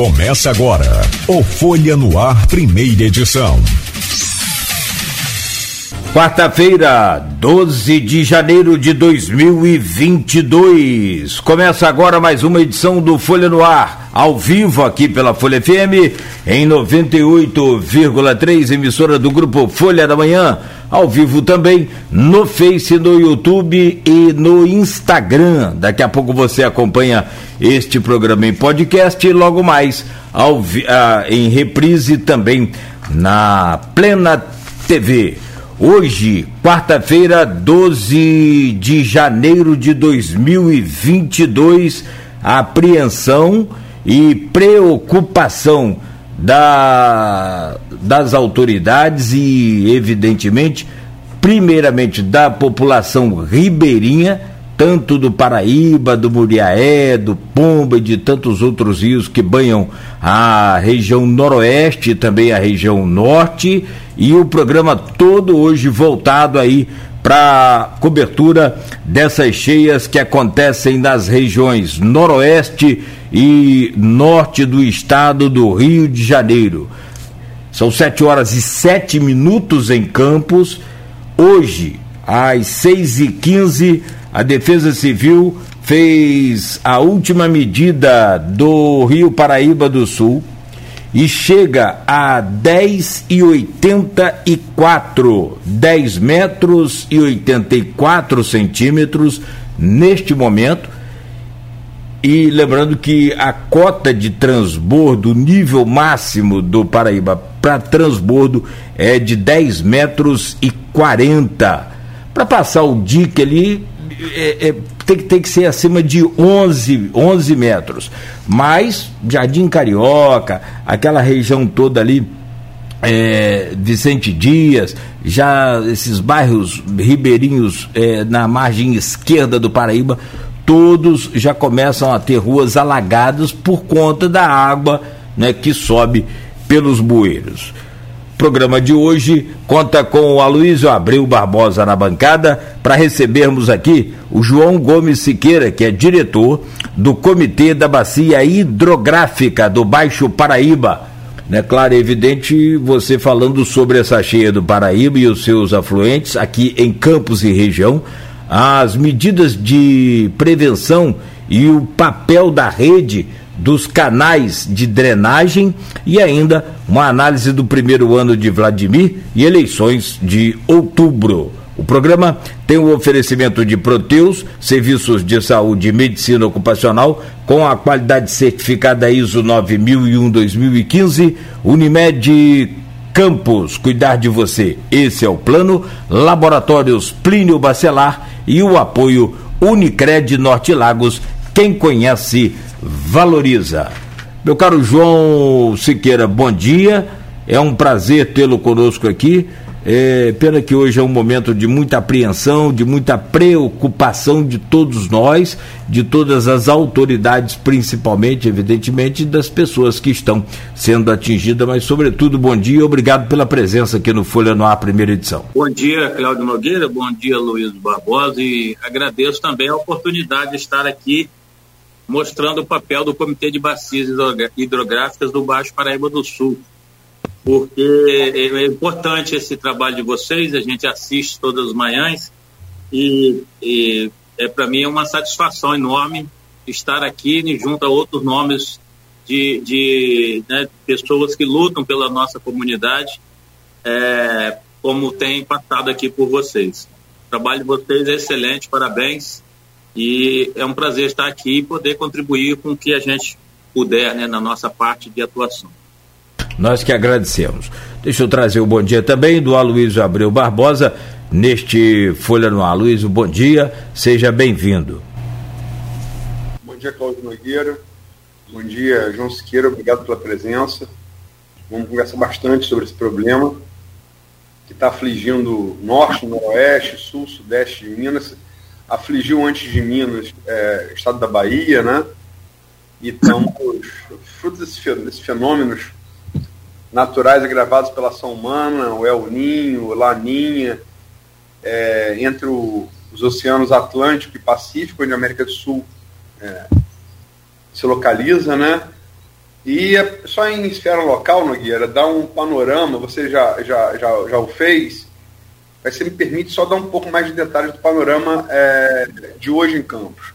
Começa agora o Folha no Ar, primeira edição. Quarta-feira, 12 de janeiro de 2022. Começa agora mais uma edição do Folha no Ar, ao vivo aqui pela Folha FM, em 98,3, emissora do grupo Folha da Manhã, ao vivo também no Face, no YouTube e no Instagram. Daqui a pouco você acompanha este programa em podcast e logo mais ao, ah, em reprise também na Plena TV. Hoje, quarta-feira, 12 de janeiro de 2022, a apreensão e preocupação da, das autoridades e, evidentemente, primeiramente da população ribeirinha, tanto do Paraíba, do Muriaé, do Pomba e de tantos outros rios que banham a região noroeste e também a região norte. E o programa todo hoje voltado aí para cobertura dessas cheias que acontecem nas regiões noroeste e norte do estado do Rio de Janeiro. São sete horas e sete minutos em Campos. Hoje, às seis e quinze, a Defesa Civil fez a última medida do Rio Paraíba do Sul e chega a 10 e 84, 10 metros e 84 centímetros neste momento. E lembrando que a cota de transbordo, o nível máximo do Paraíba para transbordo é de 10 metros e 40. Para passar o dique ali, é, é, tem, tem que ser acima de 11, 11 metros. Mas Jardim Carioca, aquela região toda ali, é, Vicente Dias, já esses bairros ribeirinhos é, na margem esquerda do Paraíba, todos já começam a ter ruas alagadas por conta da água né, que sobe pelos bueiros programa de hoje conta com o Aloysio Abreu Barbosa na bancada para recebermos aqui o João Gomes Siqueira, que é diretor do Comitê da Bacia Hidrográfica do Baixo Paraíba. Né, claro, é evidente você falando sobre essa cheia do Paraíba e os seus afluentes aqui em Campos e região, as medidas de prevenção e o papel da rede dos canais de drenagem e ainda uma análise do primeiro ano de Vladimir e eleições de outubro. O programa tem o oferecimento de Proteus, serviços de saúde e medicina ocupacional com a qualidade certificada ISO 9001-2015, Unimed Campos, cuidar de você. Esse é o plano. Laboratórios Plínio Bacelar e o apoio Unicred Norte Lagos. Quem conhece valoriza. Meu caro João Siqueira, bom dia. É um prazer tê-lo conosco aqui. É, pena que hoje é um momento de muita apreensão, de muita preocupação de todos nós, de todas as autoridades, principalmente, evidentemente, das pessoas que estão sendo atingidas, mas, sobretudo, bom dia e obrigado pela presença aqui no Folha no primeira edição. Bom dia, Cláudio Nogueira, bom dia, Luiz Barbosa, e agradeço também a oportunidade de estar aqui mostrando o papel do Comitê de Bacias Hidrográficas do Baixo Paraíba do Sul. Porque é importante esse trabalho de vocês, a gente assiste todas as manhãs e, e é para mim é uma satisfação enorme estar aqui junto a outros nomes de, de né, pessoas que lutam pela nossa comunidade, é, como tem passado aqui por vocês. O trabalho de vocês é excelente, parabéns. E é um prazer estar aqui e poder contribuir com o que a gente puder né, na nossa parte de atuação. Nós que agradecemos. Deixa eu trazer o bom dia também do Aloysio Abreu Barbosa, neste Folha no Aloysio, bom dia, seja bem-vindo. Bom dia, Cláudio Nogueira. Bom dia, João Siqueira, obrigado pela presença. Vamos conversar bastante sobre esse problema que está afligindo norte, noroeste, sul, sudeste de Minas afligiu antes de Minas, é, estado da Bahia, né? E estamos fruto desses fenômenos naturais agravados pela ação humana, o El Ninho, o Laninha, é, entre o, os oceanos Atlântico e Pacífico, onde a América do Sul é, se localiza, né? E é só em esfera local, Nogueira, dar um panorama, você já, já, já, já o fez, mas você me permite só dar um pouco mais de detalhes do panorama é, de hoje em Campos.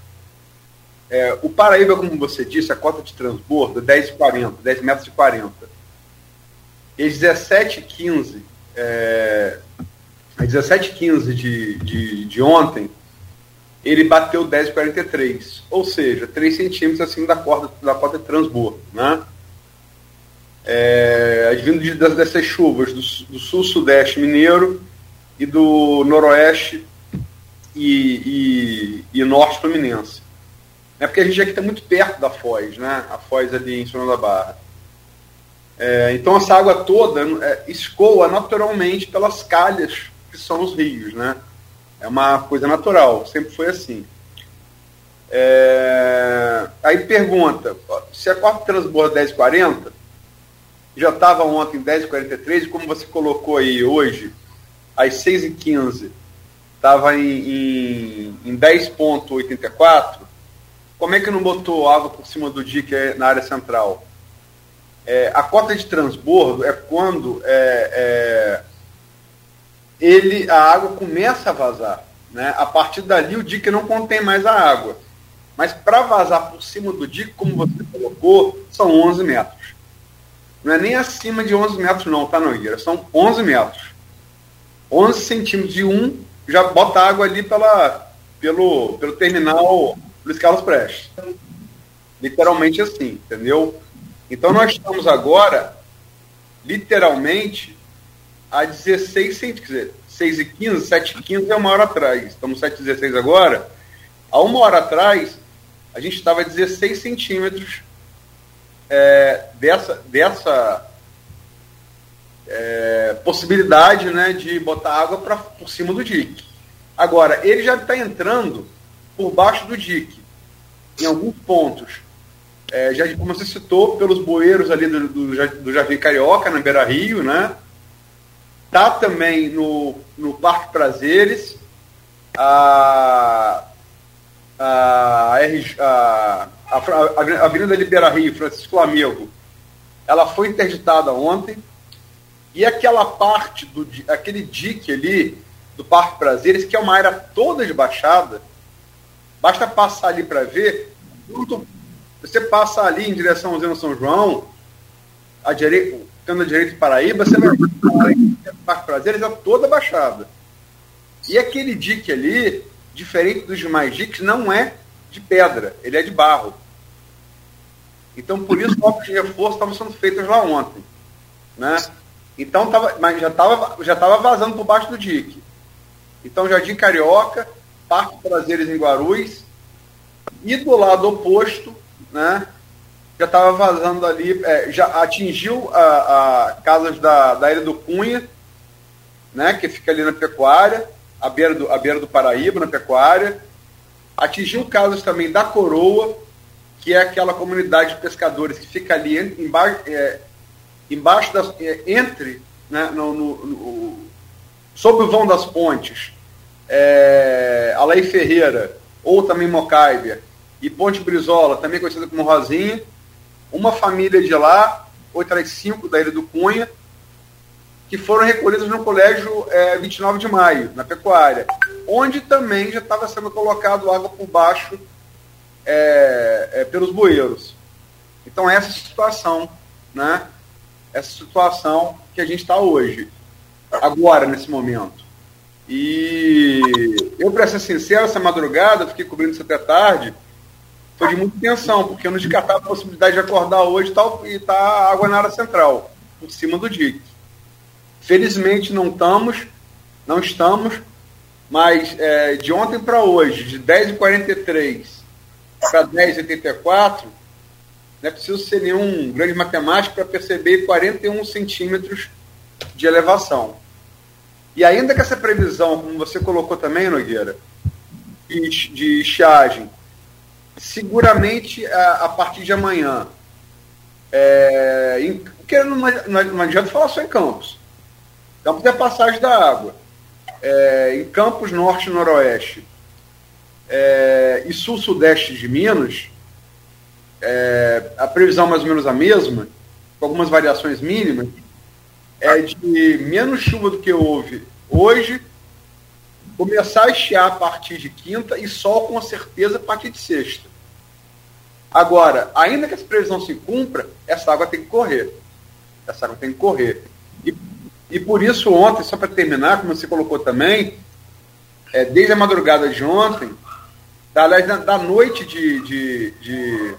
É, o Paraíba, como você disse, a cota de transbordo é 10,40, 10 metros e 40. E 17,15, é, 17,15 de, de, de ontem, ele bateu 10,43, ou seja, 3 centímetros acima da, corda, da cota de transbordo. Né? É, advindo de, dessas chuvas do, do sul-sudeste mineiro e do noroeste e, e, e norte fluminense. É porque a gente aqui está muito perto da Foz, né? A Foz ali em São da Barra. É, então essa água toda é, escoa naturalmente pelas calhas que são os rios, né? É uma coisa natural, sempre foi assim. É... Aí pergunta, se a quarta transborda 10,40, já estava ontem 10,43, e como você colocou aí hoje, às 6h15, estava em, em, em 10,84, como é que não botou água por cima do dique na área central? É, a cota de transbordo é quando é, é ele, a água começa a vazar. Né? A partir dali, o dique não contém mais a água. Mas para vazar por cima do dique, como você colocou, são 11 metros. Não é nem acima de 11 metros, não, tá, Nogueira? São 11 metros. 11 centímetros de um, já bota água ali pela, pelo, pelo terminal Luiz Carlos Prestes. Literalmente assim, entendeu? Então nós estamos agora, literalmente, a 16 centímetros, quer dizer, 6 e 15, 7 e 15 é uma hora atrás. Estamos 7 e 16 agora. Há uma hora atrás, a gente estava a 16 centímetros é, dessa, dessa é, possibilidade né, de botar água pra, por cima do dique. Agora, ele já está entrando por baixo do dique, em alguns pontos. É, já, como você citou, pelos bueiros ali do, do, do Jardim Carioca, na Beira Rio, né? Tá também no, no Parque Prazeres, a, a, a, a, a Avenida Libera Rio, Francisco Amigo, ela foi interditada ontem, e aquela parte, do aquele dique ali do Parque Prazeres, que é uma área toda de baixada, basta passar ali para ver, você passa ali em direção ao Zeno São João, a direita, ficando à direita de Paraíba, você vai Parque Prazeres é toda baixada. E aquele dique ali, diferente dos demais diques, não é de pedra, ele é de barro. Então, por isso, obras de reforço estavam sendo feitas lá ontem. Né? Então, tava, mas já estava já tava vazando por baixo do dique. Então, Jardim Carioca, Parque Prazeres em Guarulhos, e do lado oposto, né, já estava vazando ali, é, já atingiu a, a casas da, da Ilha do Cunha, né, que fica ali na pecuária, à beira do, à beira do Paraíba, na pecuária. Atingiu casas também da Coroa, que é aquela comunidade de pescadores que fica ali embaixo, é, embaixo das, é, entre, né, no, no, no, sob o vão das pontes, é, Alei Ferreira, ou também Mocaibe, e Ponte Brizola, também conhecida como Rosinha, uma família de lá, outras cinco da Ilha do Cunha, que foram recolhidas no colégio é, 29 de maio, na pecuária, onde também já estava sendo colocado água por baixo é, é, pelos bueiros. Então essa situação, né? Essa situação que a gente está hoje, agora, nesse momento. E eu, para ser sincero, essa madrugada, fiquei cobrindo isso até tarde, foi de muita tensão, porque eu não descartava a possibilidade de acordar hoje tal, e tá água na área central, por cima do dique. Felizmente não estamos, não estamos, mas é, de ontem para hoje, de 10h43 para 10h84, não é preciso ser nenhum grande matemático para perceber 41 centímetros de elevação. E ainda que essa previsão, como você colocou também, Nogueira, de, de estiagem, seguramente a, a, partir de amanhã, é, em, porque não, não, não adianta falar só em Campos. Campos é passagem da água. É, em Campos Norte e Noroeste é, e Sul-Sudeste de Minas, é, a previsão mais ou menos a mesma, com algumas variações mínimas, é de menos chuva do que houve hoje, começar a estiar a partir de quinta e sol com certeza a partir de sexta. Agora, ainda que essa previsão se cumpra, essa água tem que correr. Essa água tem que correr. E, e por isso ontem, só para terminar, como você colocou também, é, desde a madrugada de ontem, da, da, da noite de, de, de,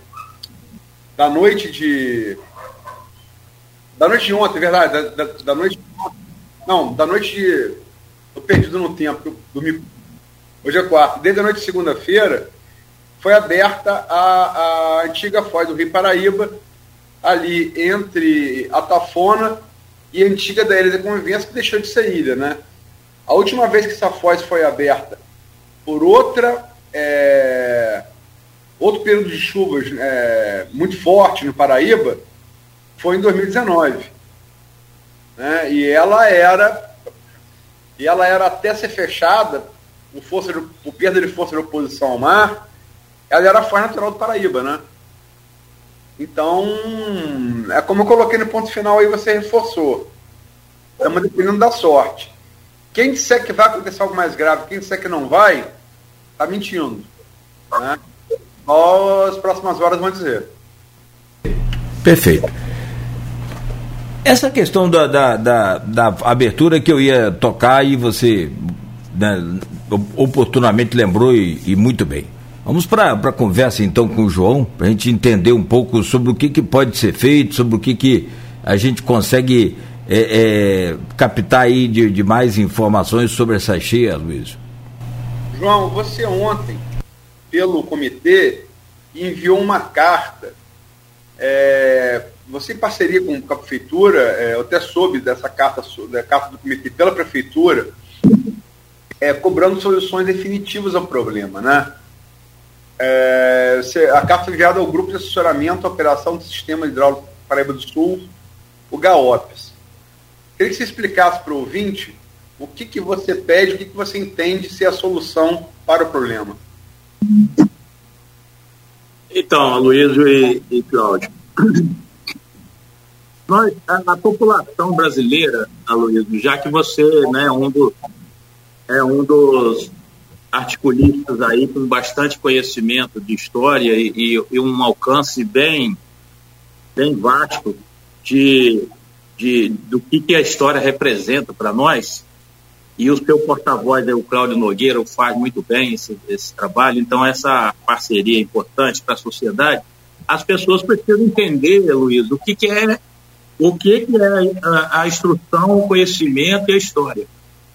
da noite de da noite de ontem, verdade, da, da, da noite não, da noite de tô perdido no tempo, dormi hoje é quarta, desde a noite de segunda-feira foi aberta a, a antiga foz do Rio Paraíba, ali entre a Tafona e a antiga da Ilha da Convivência, que deixou de ser ilha, né? A última vez que essa foz foi aberta por outra é, outro período de chuvas é, muito forte no Paraíba foi em 2019. Né? E ela era e ela era até ser fechada por, força de, por perda de força de oposição ao mar, ela era a foz natural do Paraíba, né? Então, é como eu coloquei no ponto final aí, você reforçou. Estamos dependendo da sorte. Quem disser que vai acontecer algo mais grave, quem disser que não vai, está mentindo. Né? Só as próximas horas vão dizer. Perfeito. Essa questão da, da, da, da abertura que eu ia tocar e você né, oportunamente lembrou e, e muito bem. Vamos para a conversa então com o João, para a gente entender um pouco sobre o que, que pode ser feito, sobre o que, que a gente consegue é, é, captar aí de, de, mais informações sobre essa cheia, Luiz? João, você ontem, pelo comitê, enviou uma carta. É, você em parceria com a prefeitura, é, eu até soube dessa carta, da carta do comitê pela prefeitura, é, cobrando soluções definitivas ao problema, né? É, a carta enviada ao Grupo de Assessoramento à Operação do Sistema Hidráulico Paraíba do Sul, o GAOPS. Queria que você explicasse para o ouvinte o que, que você pede, o que, que você entende ser a solução para o problema. Então, Aloysio e, e Cláudio, nós, a, a, população brasileira, Aloysio, já que você né, é um, do, é um dos articulistas aí com bastante conhecimento de história e, e, e um alcance bem, bem vasto de de, do que, que a história representa para nós, e o seu porta-voz, o Cláudio Nogueira, faz muito bem esse, esse trabalho, então essa parceria é importante para a sociedade. As pessoas precisam entender, Luiz, o que, que é o que, que é a, a instrução, o conhecimento e a história.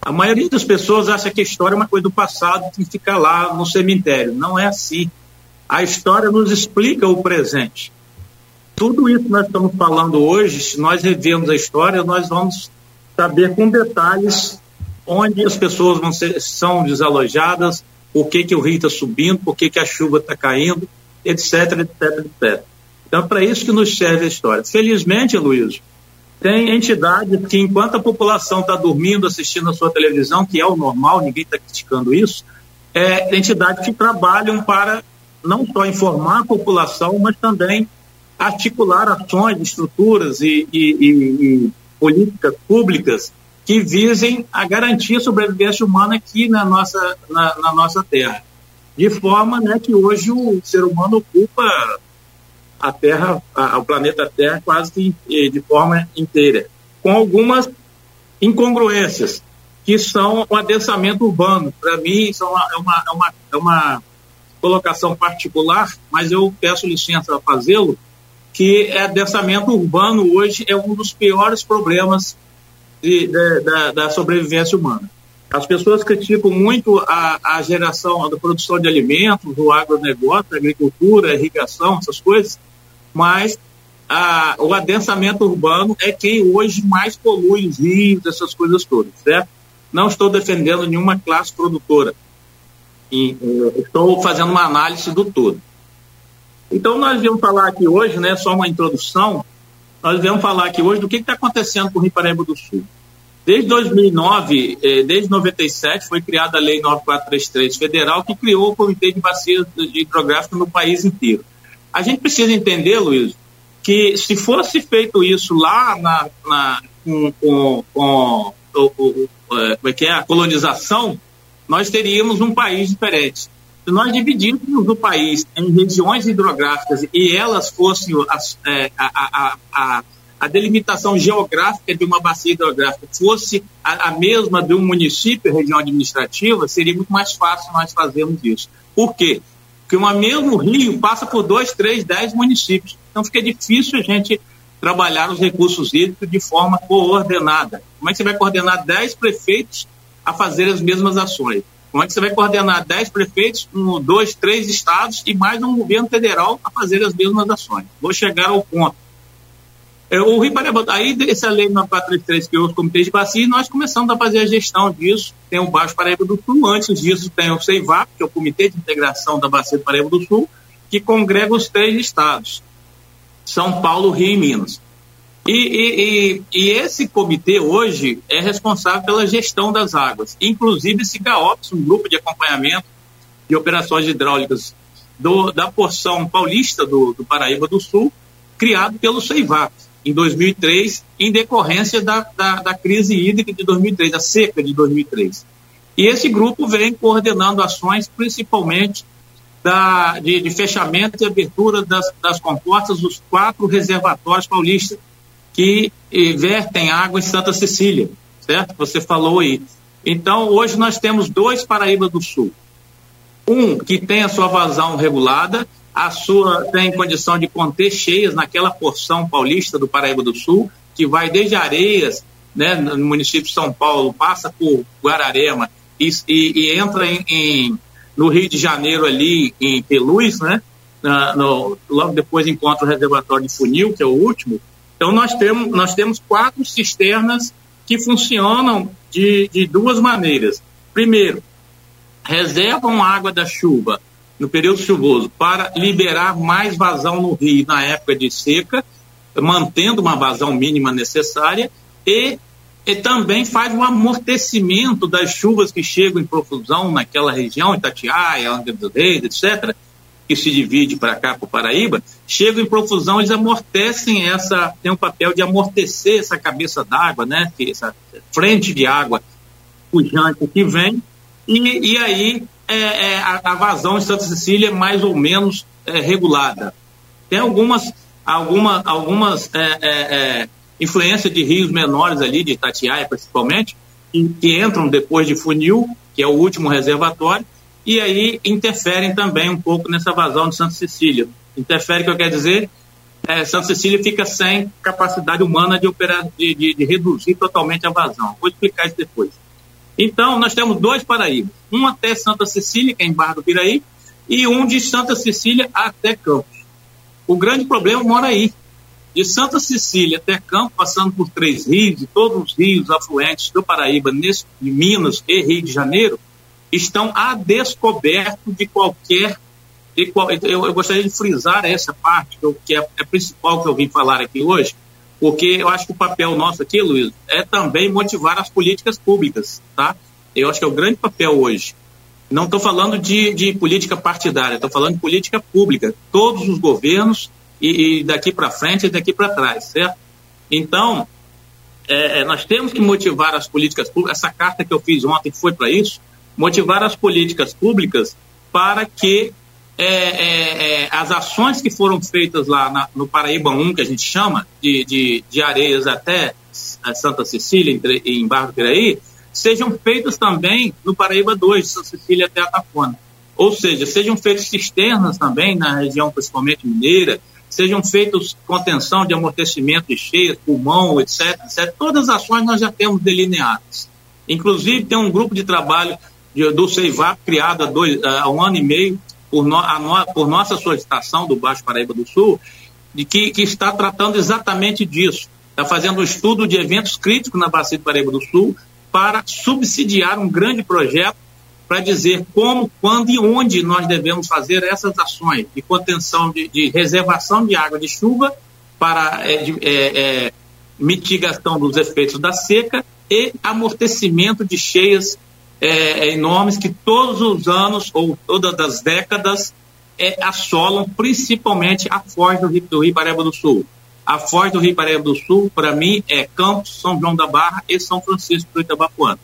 A maioria das pessoas acha que a história é uma coisa do passado que fica lá no cemitério. Não é assim. A história nos explica o presente tudo isso que nós estamos falando hoje, se nós revemos a história, nós vamos saber com detalhes onde as pessoas vão ser, são desalojadas, por que, que o rio está subindo, por que, que a chuva está caindo, etc, etc, etc. Então, é para isso que nos serve a história. Felizmente, Luiz, tem entidades que, enquanto a população está dormindo, assistindo a sua televisão, que é o normal, ninguém está criticando isso, é, entidades que trabalham para não só informar a população, mas também articular ações, estruturas e, e, e, e políticas públicas que visem a garantir a sobrevivência humana aqui na nossa, na, na, nossa Terra. De forma né, que hoje o ser humano ocupa a Terra, a, o planeta Terra quase que de forma inteira, com algumas incongruências, que são o adensamento urbano. Para mim, isso é uma, é, uma, é, uma, é uma colocação particular, mas eu peço licença a fazê-lo, que é adensamento urbano hoje é um dos piores problemas de, de, da, da, sobrevivência humana. As pessoas criticam muito a, a geração, a produção de alimentos, o agronegócio, a agricultura, a irrigação, essas coisas, mas a, o adensamento urbano é quem hoje mais polui os rios, essas coisas todas, certo? Não estou defendendo nenhuma classe produtora. E, eh, estou fazendo uma análise do todo. Então, nós viemos falar aqui hoje, né, só uma introdução, nós viemos falar aqui hoje do que está acontecendo com o Rio Paraíba do Sul. Desde 2009, eh, desde 97, foi criada a Lei 9433 federal, que criou o Comitê de Bacias Hidrográficas no país inteiro. A gente precisa entender, Luiz, que se fosse feito isso lá na, na com, com, com, com, é, é, a colonização, nós teríamos um país diferente. Se nós dividíssemos o país em regiões hidrográficas e elas fossem as, é, a, a, a, a, delimitação geográfica de uma bacia hidrográfica fosse a, a, mesma de um município, região administrativa, seria muito mais fácil nós fazermos isso. Por quê? Porque um mesmo rio passa por dois, três, dez municípios. Então fica difícil a gente trabalhar os recursos hídricos de forma coordenada. Como é que você vai coordenar dez prefeitos a fazer as mesmas ações? Como é que você vai coordenar dez prefeitos, um, dois, três estados e mais um governo federal a fazer as mesmas ações? Vou chegar ao ponto. É, o Rio Paraíba, aí essa lei 9433 que os comitês de bacia, nós começamos a fazer a gestão disso. Tem o Baixo Paraíba do Sul, antes disso tem o CEIVAP, que é o Comitê de Integração da Bacia do Paraíba do Sul, que congrega os três estados, São Paulo, Rio e Minas. E, e, e, e, esse comitê hoje é responsável pela gestão das águas. Inclusive esse GAOPS, um grupo de acompanhamento de operações hidráulicas do, da porção paulista do, do, Paraíba do Sul, criado pelo CEIVAP em 2003, em decorrência da, da, da crise hídrica de 2003, da seca de 2003. E esse grupo vem coordenando ações, principalmente da, de, de fechamento e abertura das, das comportas dos quatro reservatórios paulistas que vertem água em Santa Cecília, certo? Você falou aí. Então, hoje nós temos dois Paraíba do Sul. Um que tem a sua vazão regulada, a sua tem condição de conter cheias naquela porção paulista do Paraíba do Sul, que vai desde Areias, né, no município de São Paulo, passa por Guararema e, e, e entra em, em, no Rio de Janeiro ali em Peluz, né? Na, no, logo depois encontra o reservatório de Funil, que é o último, então, nós temos, nós temos quatro cisternas que funcionam de, de duas maneiras. Primeiro, reservam água da chuva no período chuvoso para liberar mais vazão no rio na época de seca, mantendo uma vazão mínima necessária e, e também faz um amortecimento das chuvas que chegam em profusão naquela região, Itatiaia, Angra dos Reis, etc., que se divide para cá, para o Paraíba, chegam em profusão, eles amortecem essa, tem um papel de amortecer essa cabeça d'água, né, essa frente de água pujante que vem, e, e aí é, é, a, a, vazão em Santa Cecília é mais ou menos é, regulada. Tem algumas, alguma, algumas é, é, é influências de rios menores ali, de Itatiaia principalmente, que, que entram depois de Funil, que é o último reservatório, e aí interferem também um pouco nessa vazão de Santa Cecília. Interfere, que eu quero dizer, é, Santa Cecília fica sem capacidade humana de, operar, de, de, de, reduzir totalmente a vazão. Vou explicar isso depois. Então, nós temos dois Paraíbas, um até Santa Cecília, que é em Barra do Piraí, e um de Santa Cecília até Campos. O grande problema mora aí. De Santa Cecília até Campos, passando por três rios, e todos os rios afluentes do Paraíba, nesse, de Minas e Rio de Janeiro, estão a descoberto de qualquer. De qual, eu, eu, gostaria de frisar essa parte, que, é é principal que eu vim falar aqui hoje, porque eu acho que o papel nosso aqui, Luiz, é também motivar as políticas públicas, tá? Eu acho que é o grande papel hoje. Não estou falando de, de, política partidária, estou falando de política pública. Todos os governos e, e daqui para frente e daqui para trás, certo? Então, é, é, nós temos que motivar as políticas públicas. Essa carta que eu fiz ontem foi para isso motivar as políticas públicas para que é, é, é, as ações que foram feitas lá na, no Paraíba 1, que a gente chama, de, de, de Areias até Santa Cecília, em, em Barro do Piraí, sejam feitas também no Paraíba 2, de Santa Cecília até Atafona. Ou seja, sejam feitas cisternas também na região principalmente mineira, sejam feitos contenção de amortecimento de cheias, pulmão, etc, etc. Todas as ações nós já temos delineadas. Inclusive, tem um grupo de trabalho do CEIVAP, criado há, dois, há um ano e meio, por, no, no, por nossa solicitação do Baixo Paraíba do Sul, de que, que está tratando exatamente disso. Está fazendo um estudo de eventos críticos na Bacia do Paraíba do Sul para subsidiar um grande projeto para dizer como, quando e onde nós devemos fazer essas ações de contenção, de, de reservação de água de chuva para é, de, é, é, mitigação dos efeitos da seca e amortecimento de cheias é, é, enormes que todos os anos ou todas as décadas é, assolam principalmente a foz do Rio, do do Sul. A foz do Rio Paraíba do Sul, para mim, é Campos, São João da Barra e São Francisco do Itabapuana.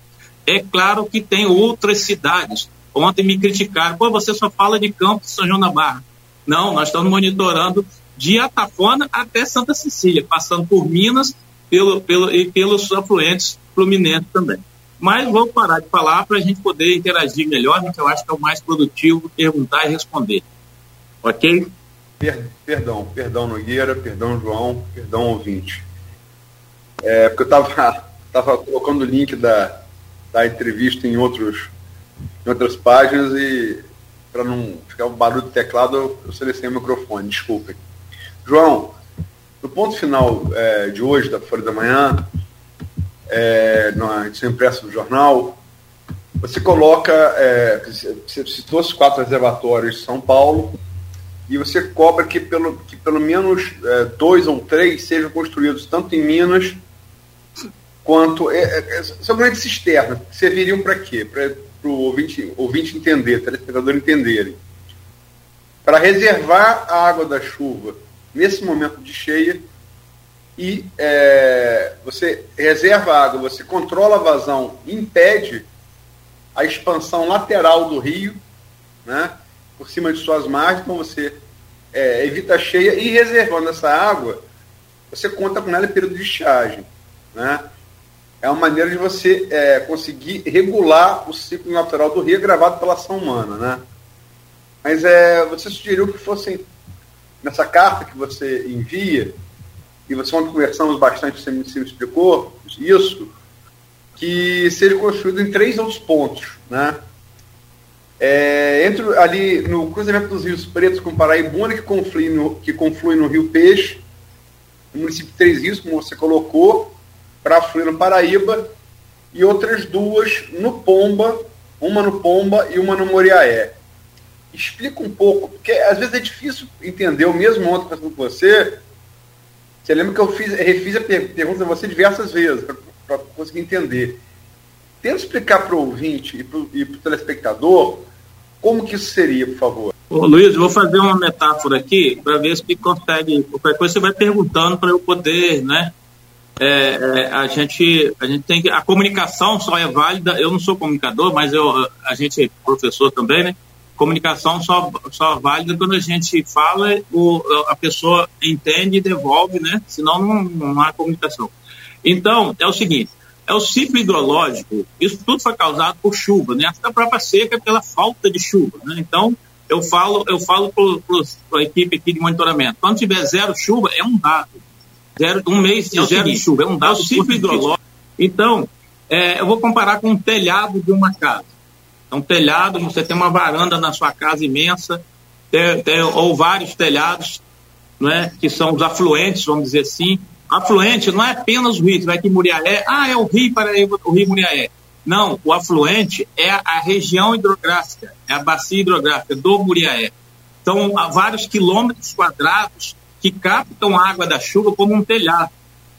É claro que tem outras cidades. Ontem me criticaram, pô, você só fala de Campos São João da Barra. Não, nós estamos monitorando de Atafona até Santa Cecília, passando por Minas pelo, pelo, e pelos afluentes fluminenses também. Mas vou parar de falar para a gente poder interagir melhor, né, que eu acho que é o mais produtivo perguntar e responder. Ok? Per, perdão, perdão Nogueira, perdão João, perdão ouvinte. É, porque eu estava tava colocando o link da, da entrevista em, outros, em outras páginas e para não ficar um barulho do teclado, eu, eu selecionei o microfone, desculpem. João, no ponto final é, de hoje, da Folha da Manhã, é, na edição impressa do jornal, você coloca, é, você citou os quatro reservatórios de São Paulo, e você cobra que pelo, que pelo menos é, dois ou três sejam construídos tanto em Minas quanto. É, é, são grandes cisternas, que serviriam para quê? Para o ouvinte, ouvinte entender, telespectador entenderem. Para reservar a água da chuva nesse momento de cheia e é, você reserva água, você controla a vazão, impede a expansão lateral do rio, né, por cima de suas margens, então você é, evita a cheia e reservando essa água, você conta com ela em período de estiagem. Né? É uma maneira de você é, conseguir regular o ciclo natural do rio gravado pela ação humana. Né? Mas é, você sugeriu que fossem, nessa carta que você envia, e você ontem conversamos bastante, você me, você me explicou isso, que seja construído em três outros pontos, né? É, entre ali no cruzamento dos rios Pretos com Paraibuna, que conflui no, que conflui no Rio Peixe, no município de Três Rios, como você colocou, para fluir no Paraíba, e outras duas no Pomba, uma no Pomba e uma no Moriaé. Explica um pouco, porque às vezes é difícil entender, eu mesmo ontem falando com você, você lembra que eu fiz, refiz a pergunta a você diversas vezes, para conseguir entender. Tenta explicar para o ouvinte e para o telespectador como que isso seria, por favor. Ô, Luiz, vou fazer uma metáfora aqui para ver se consegue. Qualquer coisa você vai perguntando para eu poder, né? É, é, a gente a gente tem que a comunicação só é válida. Eu não sou comunicador, mas eu a gente é professor também, né? Comunicação só, só válida quando a gente fala, o, a pessoa entende e devolve, né? Senão não, não há comunicação. Então, é o seguinte, é o ciclo hidrológico, isso tudo foi causado por chuva, né? A própria seca é pela falta de chuva, né? Então, eu falo, eu falo para a equipe aqui de monitoramento, quando tiver zero chuva, é um dado. Zero, um mês de é zero seguinte, chuva, é um dado. É o ciclo hidrológico. Então, é, eu vou comparar com um telhado de uma casa. É um telhado, você tem uma varanda na sua casa imensa, tem, tem, ou vários telhados, não é? que são os afluentes, vamos dizer assim. Afluente não é apenas o rio, vai que Muriaé, ah, é o rio para o rio Muriaé. Não, o afluente é a região hidrográfica, é a bacia hidrográfica do Muriaé. Então, há vários quilômetros quadrados que captam a água da chuva como um telhado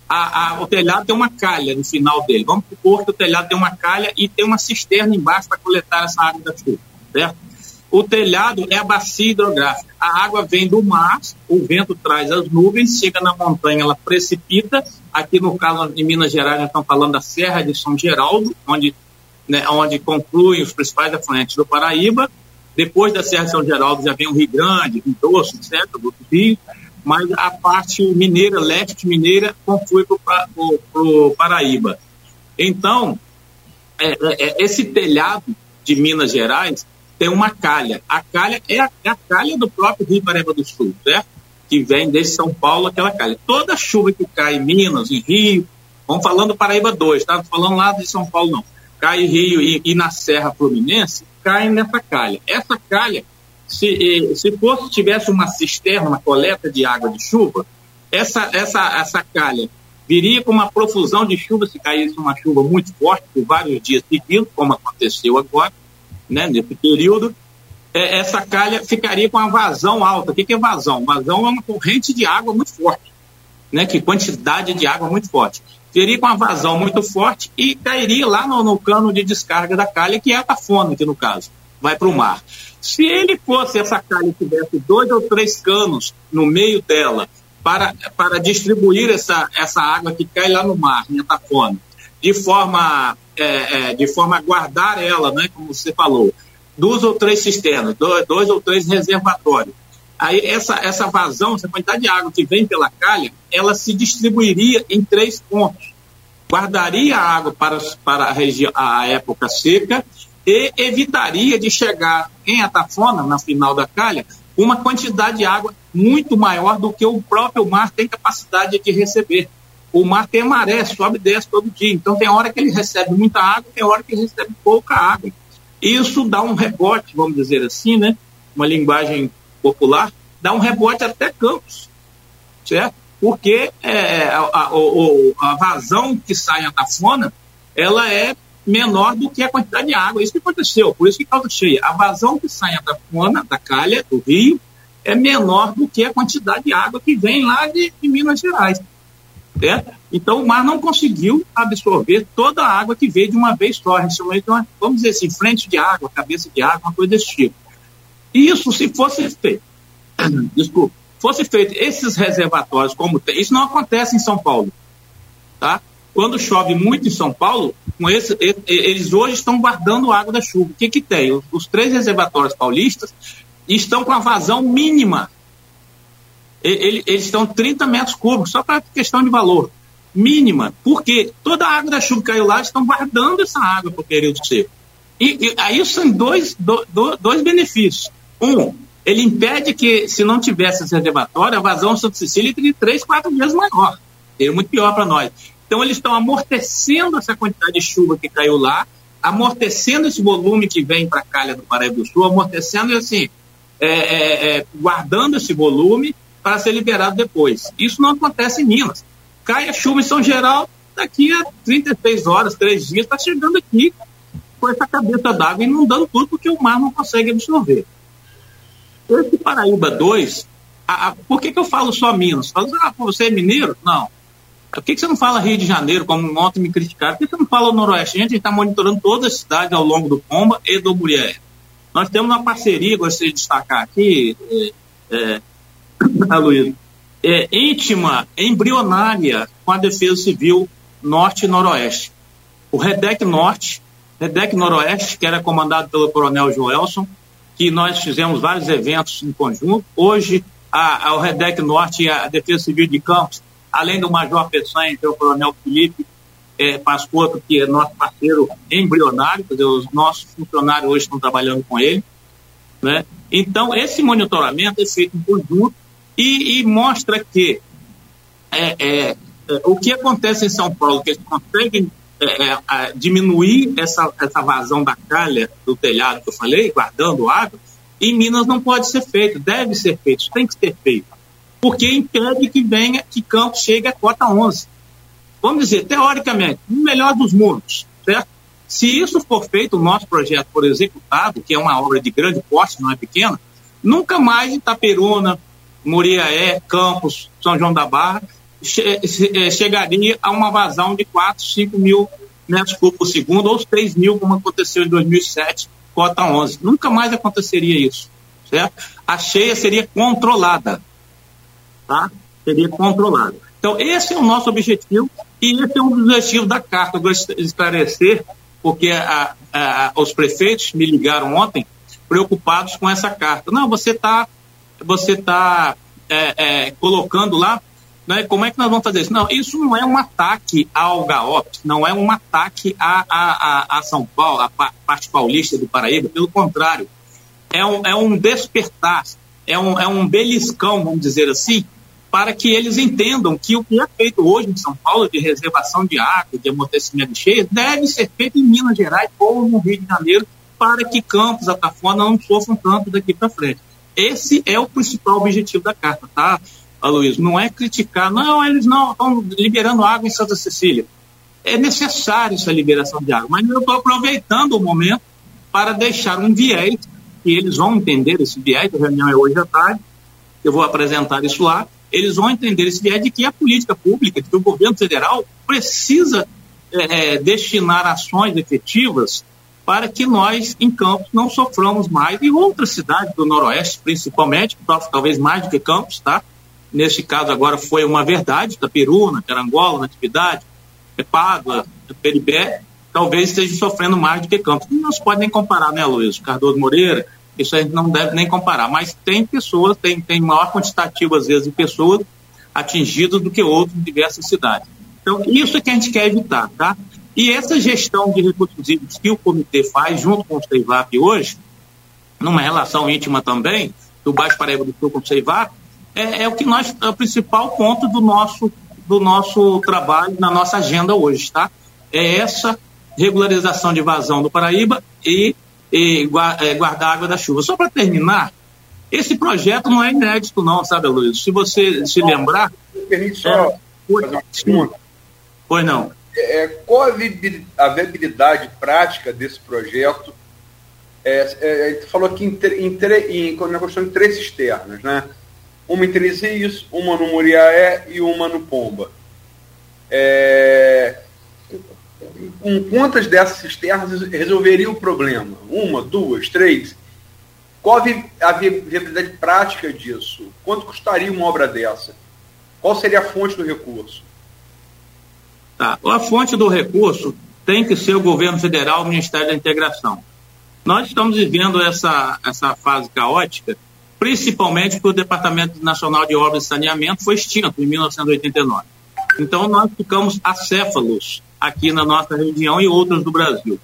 a, a, o telhado tem uma calha no final dele. Vamos supor que o telhado tem uma calha e tem uma cisterna embaixo para coletar essa água da chuva, certo? O telhado é a bacia hidrográfica. A água vem do mar, o vento traz as nuvens, chega na montanha, ela precipita. Aqui no caso de Minas Gerais, nós estamos falando da Serra de São Geraldo, onde, né, onde concluem os principais afluentes do Paraíba. Depois da Serra de São Geraldo já vem o Rio Grande, Rio Doce, etc., do Rio mas a parte mineira, leste mineira, conflui para o Paraíba. Então, é, é, é, esse telhado de Minas Gerais tem uma calha. A calha é a, é a calha do próprio Rio Paraíba do Sul, certo? Que vem desde São Paulo, aquela calha. Toda chuva que cai em Minas, em Rio, vamos falando Paraíba 2, tá? Falando lá de São Paulo, não. Cai em Rio e, e na Serra Fluminense, cai nessa calha. Essa calha se, se fosse, tivesse uma cisterna, uma coleta de água de chuva, essa, essa, essa calha viria com uma profusão de chuva se caísse uma chuva muito forte por vários dias seguidos, como aconteceu agora, né, nesse período, é, essa calha ficaria com uma vazão alta. O que, que é vazão? Vazão é uma corrente de água muito forte, né, que quantidade de água muito forte. Teria com uma vazão muito forte e cairia lá no, no cano de descarga da calha, que é a tafona, aqui no caso, vai para o mar. Se ele fosse essa calha tivesse dois ou três canos no meio dela para, para distribuir essa, essa água que cai lá no mar, em Atafona, de forma, é, é, de forma a guardar ela, né, como você falou, duas ou três cisternas, dois, dois ou três reservatórios. Aí essa, essa vazão, essa quantidade de água que vem pela calha, ela se distribuiria em três pontos. Guardaria a água para, para a, região, a época seca e evitaria de chegar em Atafona, na final da calha, uma quantidade de água muito maior do que o próprio mar tem capacidade de receber. O mar tem maré, sobe e desce todo dia. Então tem hora que ele recebe muita água, tem hora que ele recebe pouca água. Isso dá um rebote, vamos dizer assim, né? Uma linguagem popular, dá um rebote até Campos, certo? Porque é, a, a, a, vazão que sai a tafona, ela é menor do que a quantidade de água. Isso que aconteceu, por isso que causa cheia. A vazão que sai a tafona, da calha, do rio, é menor do que a quantidade de água que vem lá de, de Minas Gerais. Certo? Então o mar não conseguiu absorver toda a água que veio de uma vez só. Vamos dizer assim, frente de água, cabeça de água, uma coisa desse tipo. Isso, se fosse feito, desculpa, fosse feito esses reservatórios como tem, isso não acontece em São Paulo, tá? Quando chove muito em São Paulo, esse, eles hoje estão guardando água da chuva. O que que tem? Os, três reservatórios paulistas estão com a vazão mínima. Eles, estão 30 metros cúbicos, só para questão de valor. Mínima, porque toda a água da chuva que caiu lá, estão guardando essa água para o período seco. E, e aí são dois, do, do, dois benefícios. Um, ele impede que, se não tivesse esse reservatório, a vazão Santa Cecília teria três, quatro vezes maior. Seria muito pior para nós. Então, eles estão amortecendo essa quantidade de chuva que caiu lá, amortecendo esse volume que vem para a calha do Paraíba do Sul, amortecendo e assim, é, é, é, guardando esse volume para ser liberado depois. Isso não acontece em Minas. Cai a chuva em São Geral, daqui a 36 horas, três dias, está chegando aqui com essa cabeça d'água inundando tudo porque o mar não consegue absorver. Esse Paraíba 2, a, a, por que, que eu falo só Minas? Falo, ah, você é mineiro? Não. Por que, que você não fala Rio de Janeiro, como ontem me criticaram? Por que você não fala o Noroeste? A gente está monitorando todas as cidades ao longo do Pomba e do Murié. Nós temos uma parceria, gostaria de destacar aqui, é, é, é, íntima, embrionária com a Defesa Civil Norte e Noroeste. O REDEC Norte, REDEC Noroeste, que era comandado pelo Coronel Joelson, que nós fizemos vários eventos em conjunto. Hoje, a, a, o REDEC Norte e a Defesa Civil de Campos, além do Major Peçanha e o Coronel Felipe é, que é nosso parceiro embrionário, dizer, os nossos funcionários hoje estão trabalhando com ele. Né? Então, esse monitoramento é feito em conjunto e, e mostra que é, é, é o que acontece em São Paulo, que eles conseguem é, é diminuir essa, essa vazão da calha do telhado que eu falei, guardando água, em Minas não pode ser feito, deve ser feito, tem que ser feito. Porque impede que venha, que Campos chegue a cota 11. Vamos dizer, teoricamente, no melhor dos mundos, certo? Se isso for feito, o nosso projeto for executado, que é uma obra de grande porte, não é pequena, nunca mais Itaperuna, Muriaé, Campos, São João da Barra eh, chegaria a uma vazão de 4, 5 mil metros cúbicos por segundo, ou 3 mil, como aconteceu em 2007, cota 11. Nunca mais aconteceria isso, certo? A cheia seria controlada, tá? Seria controlada. Então, esse é o nosso objetivo e esse é um dos objetivos da carta. Eu gostaria de esclarecer, porque a, a, os prefeitos me ligaram ontem preocupados com essa carta. Não, você está você tá, é, é, colocando lá né? Como é que nós vamos fazer isso? Não, isso não é um ataque ao GAOP, não é um ataque a, a, a, a São Paulo, a parte paulista do Paraíba, pelo contrário, é um, é um despertar, é um, é um beliscão, vamos dizer assim, para que eles entendam que o que é feito hoje em São Paulo de reservação de água, de amortecimento de cheias, deve ser feito em Minas Gerais ou no Rio de Janeiro, para que Campos, Atafona não sofram tanto daqui para frente. Esse é o principal objetivo da carta, tá? Aloysio, não é criticar, não, eles não estão liberando água em Santa Cecília. É necessário essa liberação de água, mas eu estou aproveitando o momento para deixar um viés, que eles vão entender esse viés, a reunião é hoje à tarde, eu vou apresentar isso lá, eles vão entender esse viés de que a política pública, que o governo federal precisa é, é destinar ações efetivas para que nós, em Campos, não soframos mais, e outras cidades do Noroeste, principalmente, talvez mais do que Campos, tá? Nesse caso agora foi uma verdade, da Peruna, Carangola, Natividade, Pádua, Peribé, talvez esteja sofrendo mais do que Campos. Não se pode nem comparar, né, Luiz? Cardoso Moreira, isso a gente não deve nem comparar, mas tem pessoas, tem, tem maior quantitativo, às vezes, de pessoas atingidas do que outros em diversas cidades. Então, isso é que a gente quer evitar, tá? E essa gestão de recursos hídricos que o comitê faz junto com o CEIVAP hoje, numa relação íntima também, do Baixo Paraíba do Sul com o CEIVAP, é, é, o que nós, é o principal ponto do nosso, do nosso trabalho, na nossa agenda hoje, tá? É essa regularização de vazão do Paraíba e, e é, guardar água da chuva. Só para terminar, esse projeto não é inédito, não, sabe, Luiz? Se você se lembrar. Permite só é, fazer uma pergunta? Pois não. É, qual a viabilidade prática desse projeto? É, é, falou aqui em, em, em, na questão de três cisternas, né? Uma em Terezias, uma no Muriaé e uma no Pomba. É, com quantas dessas cisternas resolveria o problema? Uma, duas, três? Qual a viabilidade prática disso? Quanto custaria uma obra dessa? Qual seria a fonte do recurso? Tá. A fonte do recurso tem que ser o governo federal, o Ministério da Integração. Nós estamos vivendo essa, essa fase caótica, principalmente porque o Departamento Nacional de Obras e Saneamento foi extinto em 1989. Então, nós ficamos acéfalos aqui na nossa região e outras do Brasil.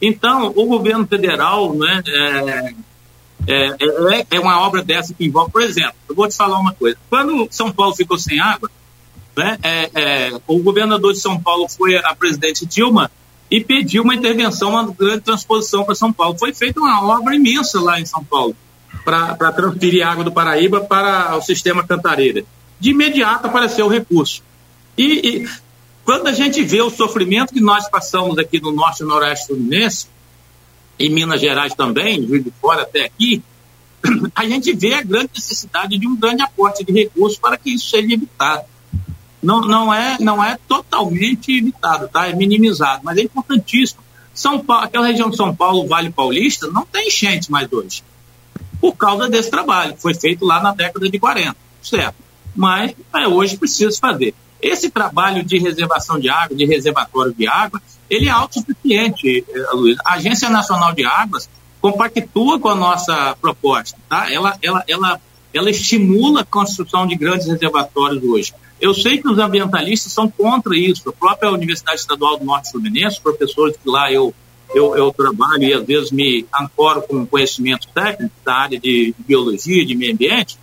Então, o governo federal né, é, é, é, é uma obra dessa que envolve, por exemplo, eu vou te falar uma coisa: quando São Paulo ficou sem água, né? É, é, o governador de São Paulo foi a presidente Dilma e pediu uma intervenção, uma grande transposição para São Paulo. Foi feita uma obra imensa lá em São Paulo para transferir água do Paraíba para o sistema Cantareira. De imediato apareceu o recurso. E, e, quando a gente vê o sofrimento que nós passamos aqui no norte e noroeste fluminense, em Minas Gerais também, Rio de Fora até aqui, a gente vê a grande necessidade de um grande aporte de recursos para que isso seja evitado não, não, é, não é totalmente evitado, tá? é minimizado, mas é importantíssimo. São Paulo, aquela região de São Paulo, Vale Paulista, não tem enchente mais hoje, por causa desse trabalho, que foi feito lá na década de 40, certo? Mas é, hoje precisa fazer. Esse trabalho de reservação de água, de reservatório de água, ele é autossuficiente, eh, Luiz. A Agência Nacional de Águas compactua com a nossa proposta, tá? Ela, ela, ela, ela estimula a construção de grandes reservatórios hoje. Eu sei que os ambientalistas são contra isso. A própria Universidade Estadual do Norte Fluminense, professores que lá eu, eu, eu trabalho e às vezes me ancoro com conhecimentos técnicos da área de biologia, de meio ambiente,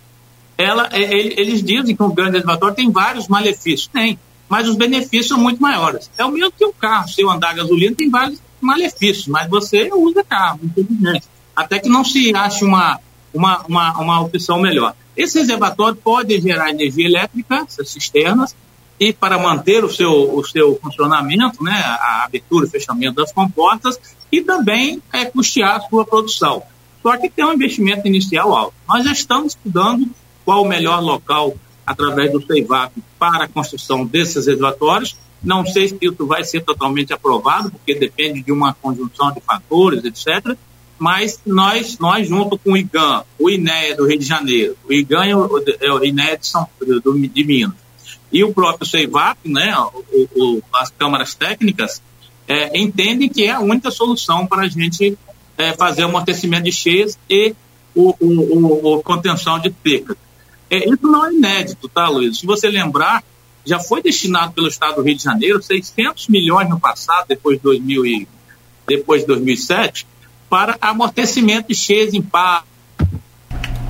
ela, é, eles dizem que o grande reservatório tem vários malefícios. Tem, mas os benefícios são muito maiores. É o mesmo que o carro. Se eu andar a gasolina, tem vários malefícios, mas você usa carro, infelizmente. Até que não se ache uma, uma, uma, uma opção melhor. Esse reservatório pode gerar energia elétrica, essas cisternas, e para manter o seu, o seu funcionamento, né, a abertura e fechamento das comportas, e também é, custear a sua produção. Só que tem um investimento inicial alto. Nós já estamos estudando qual o melhor local através do CEIVAP para a construção desses reservatórios. Não sei se isso vai ser totalmente aprovado, porque depende de uma conjunção de fatores, etc mas nós, nós junto com o IGAN, o INEA do Rio de Janeiro, o IGAN e o, é o INEA de, São, do, de Minas, e o próprio CEIVAP, né, o, o, as câmaras técnicas, é, entendem que é a única solução para a gente é, fazer o amortecimento de cheias e o, o, o contenção de seca. É, isso não é inédito, tá, Luiz? Se você lembrar, já foi destinado pelo Estado do Rio de Janeiro 600 milhões no passado, depois de, 2000 e, depois de 2007, para amortecimento de cheias em pá.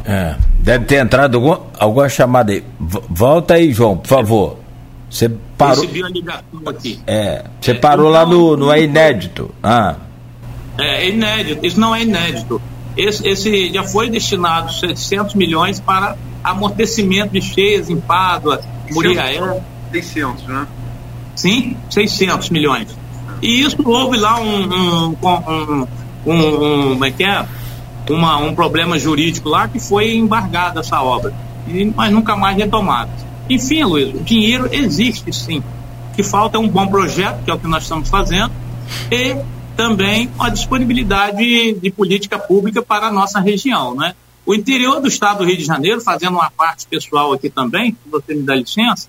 É, deve ter entrado algum, alguma chamada aí. volta aí, João, por favor. Você parou. Recebi uma ligação aqui. É, você parou então, lá no, no É Inédito. Ah. É, é inédito, isso não é inédito. Esse, esse já foi destinado 700 milhões para amortecimento de cheias em Pádua, Muriaé. 600, né? Sim, 600 milhões. E isso houve lá um, um, um como é que é? Uma, um problema jurídico lá que foi embargada essa obra, e, mas nunca mais retomada. Enfim, Luiz, o dinheiro existe sim. O que falta é um bom projeto, que é o que nós estamos fazendo, e também a disponibilidade de política pública para a nossa região, né? O interior do estado do Rio de Janeiro, fazendo uma parte pessoal aqui também, se você me dá licença,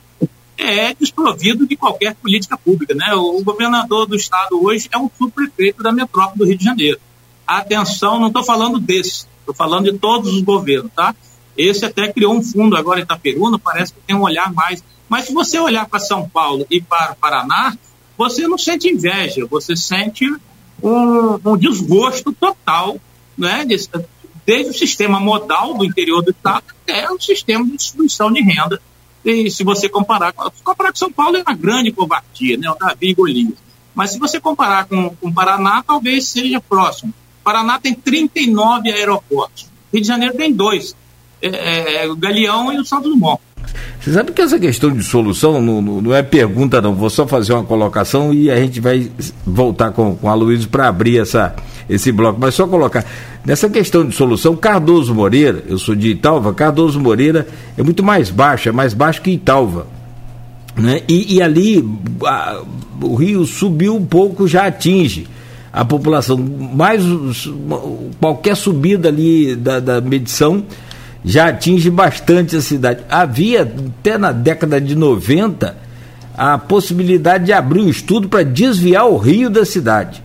é desprovido de qualquer política pública, né? O governador do estado hoje é um subprefeito da metrópole do Rio de Janeiro. Atenção, não estou falando desse, estou falando de todos os governos, tá? Esse até criou um fundo agora em Itaperuna, parece que tem um olhar mais. Mas se você olhar para São Paulo e para o Paraná, você não sente inveja, você sente um, um desgosto total, né? Desde o sistema modal do interior do estado até o sistema de distribuição de renda. E se você comparar, comparar com São Paulo é uma grande covardia, né? O Davi e Golias. Mas se você comparar com, o Paraná, talvez seja próximo. Paraná tem 39 aeroportos. Rio de Janeiro tem dois. É, é, o Galeão e o Santos Dumont. Você sabe que essa questão de solução não, não, não, é pergunta, não. Vou só fazer uma colocação e a gente vai voltar com, com a Luiz para abrir essa, esse bloco. Mas só colocar. Nessa questão de solução, Cardoso Moreira, eu sou de Italva, Cardoso Moreira é muito mais baixo, é mais baixo que Italva. Né? E, e ali a, o rio subiu um pouco, já atinge a população. Mais qualquer subida ali da, da medição já atinge bastante a cidade. Havia, até na década de 90, a possibilidade de abrir um estudo para desviar o rio da cidade.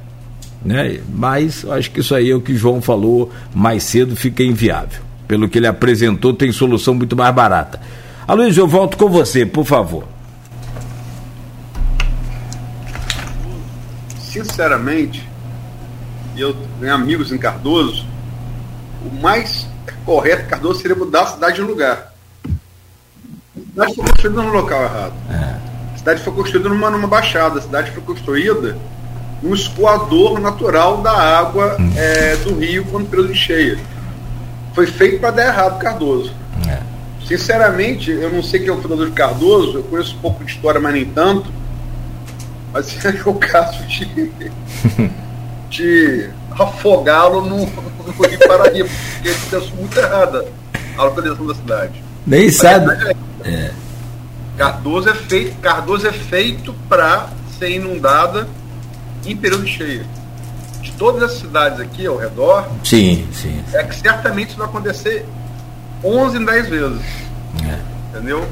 Né? Mas acho que isso aí é o que o João falou mais cedo, fica inviável. Pelo que ele apresentou, tem solução muito mais barata. Aloysio, eu volto com você, por favor. Sinceramente, eu tenho amigos em Cardoso, o mais correto, Cardoso, seria mudar a cidade de lugar. A cidade foi construída no local errado. É. A cidade foi construída numa, numa baixada, a cidade foi construída no escoador natural da água hum. é, do rio quando período de cheia. Foi feito para dar errado Cardoso. É. Sinceramente, eu não sei quem é o fundador de Cardoso, eu conheço um pouco de história, mas nem tanto. Mas é o caso de, de afogá-lo no, no Rio Paraíba, porque ele pensou muito errada a localização da cidade. Nem Mas sabe. É, é. Cardoso é feito, Cardoso é feito para ser inundada em período de cheia. De todas as cidades aqui ao redor, sim, sim. é que certamente isso vai acontecer 11 em 10 vezes. É. Entendeu?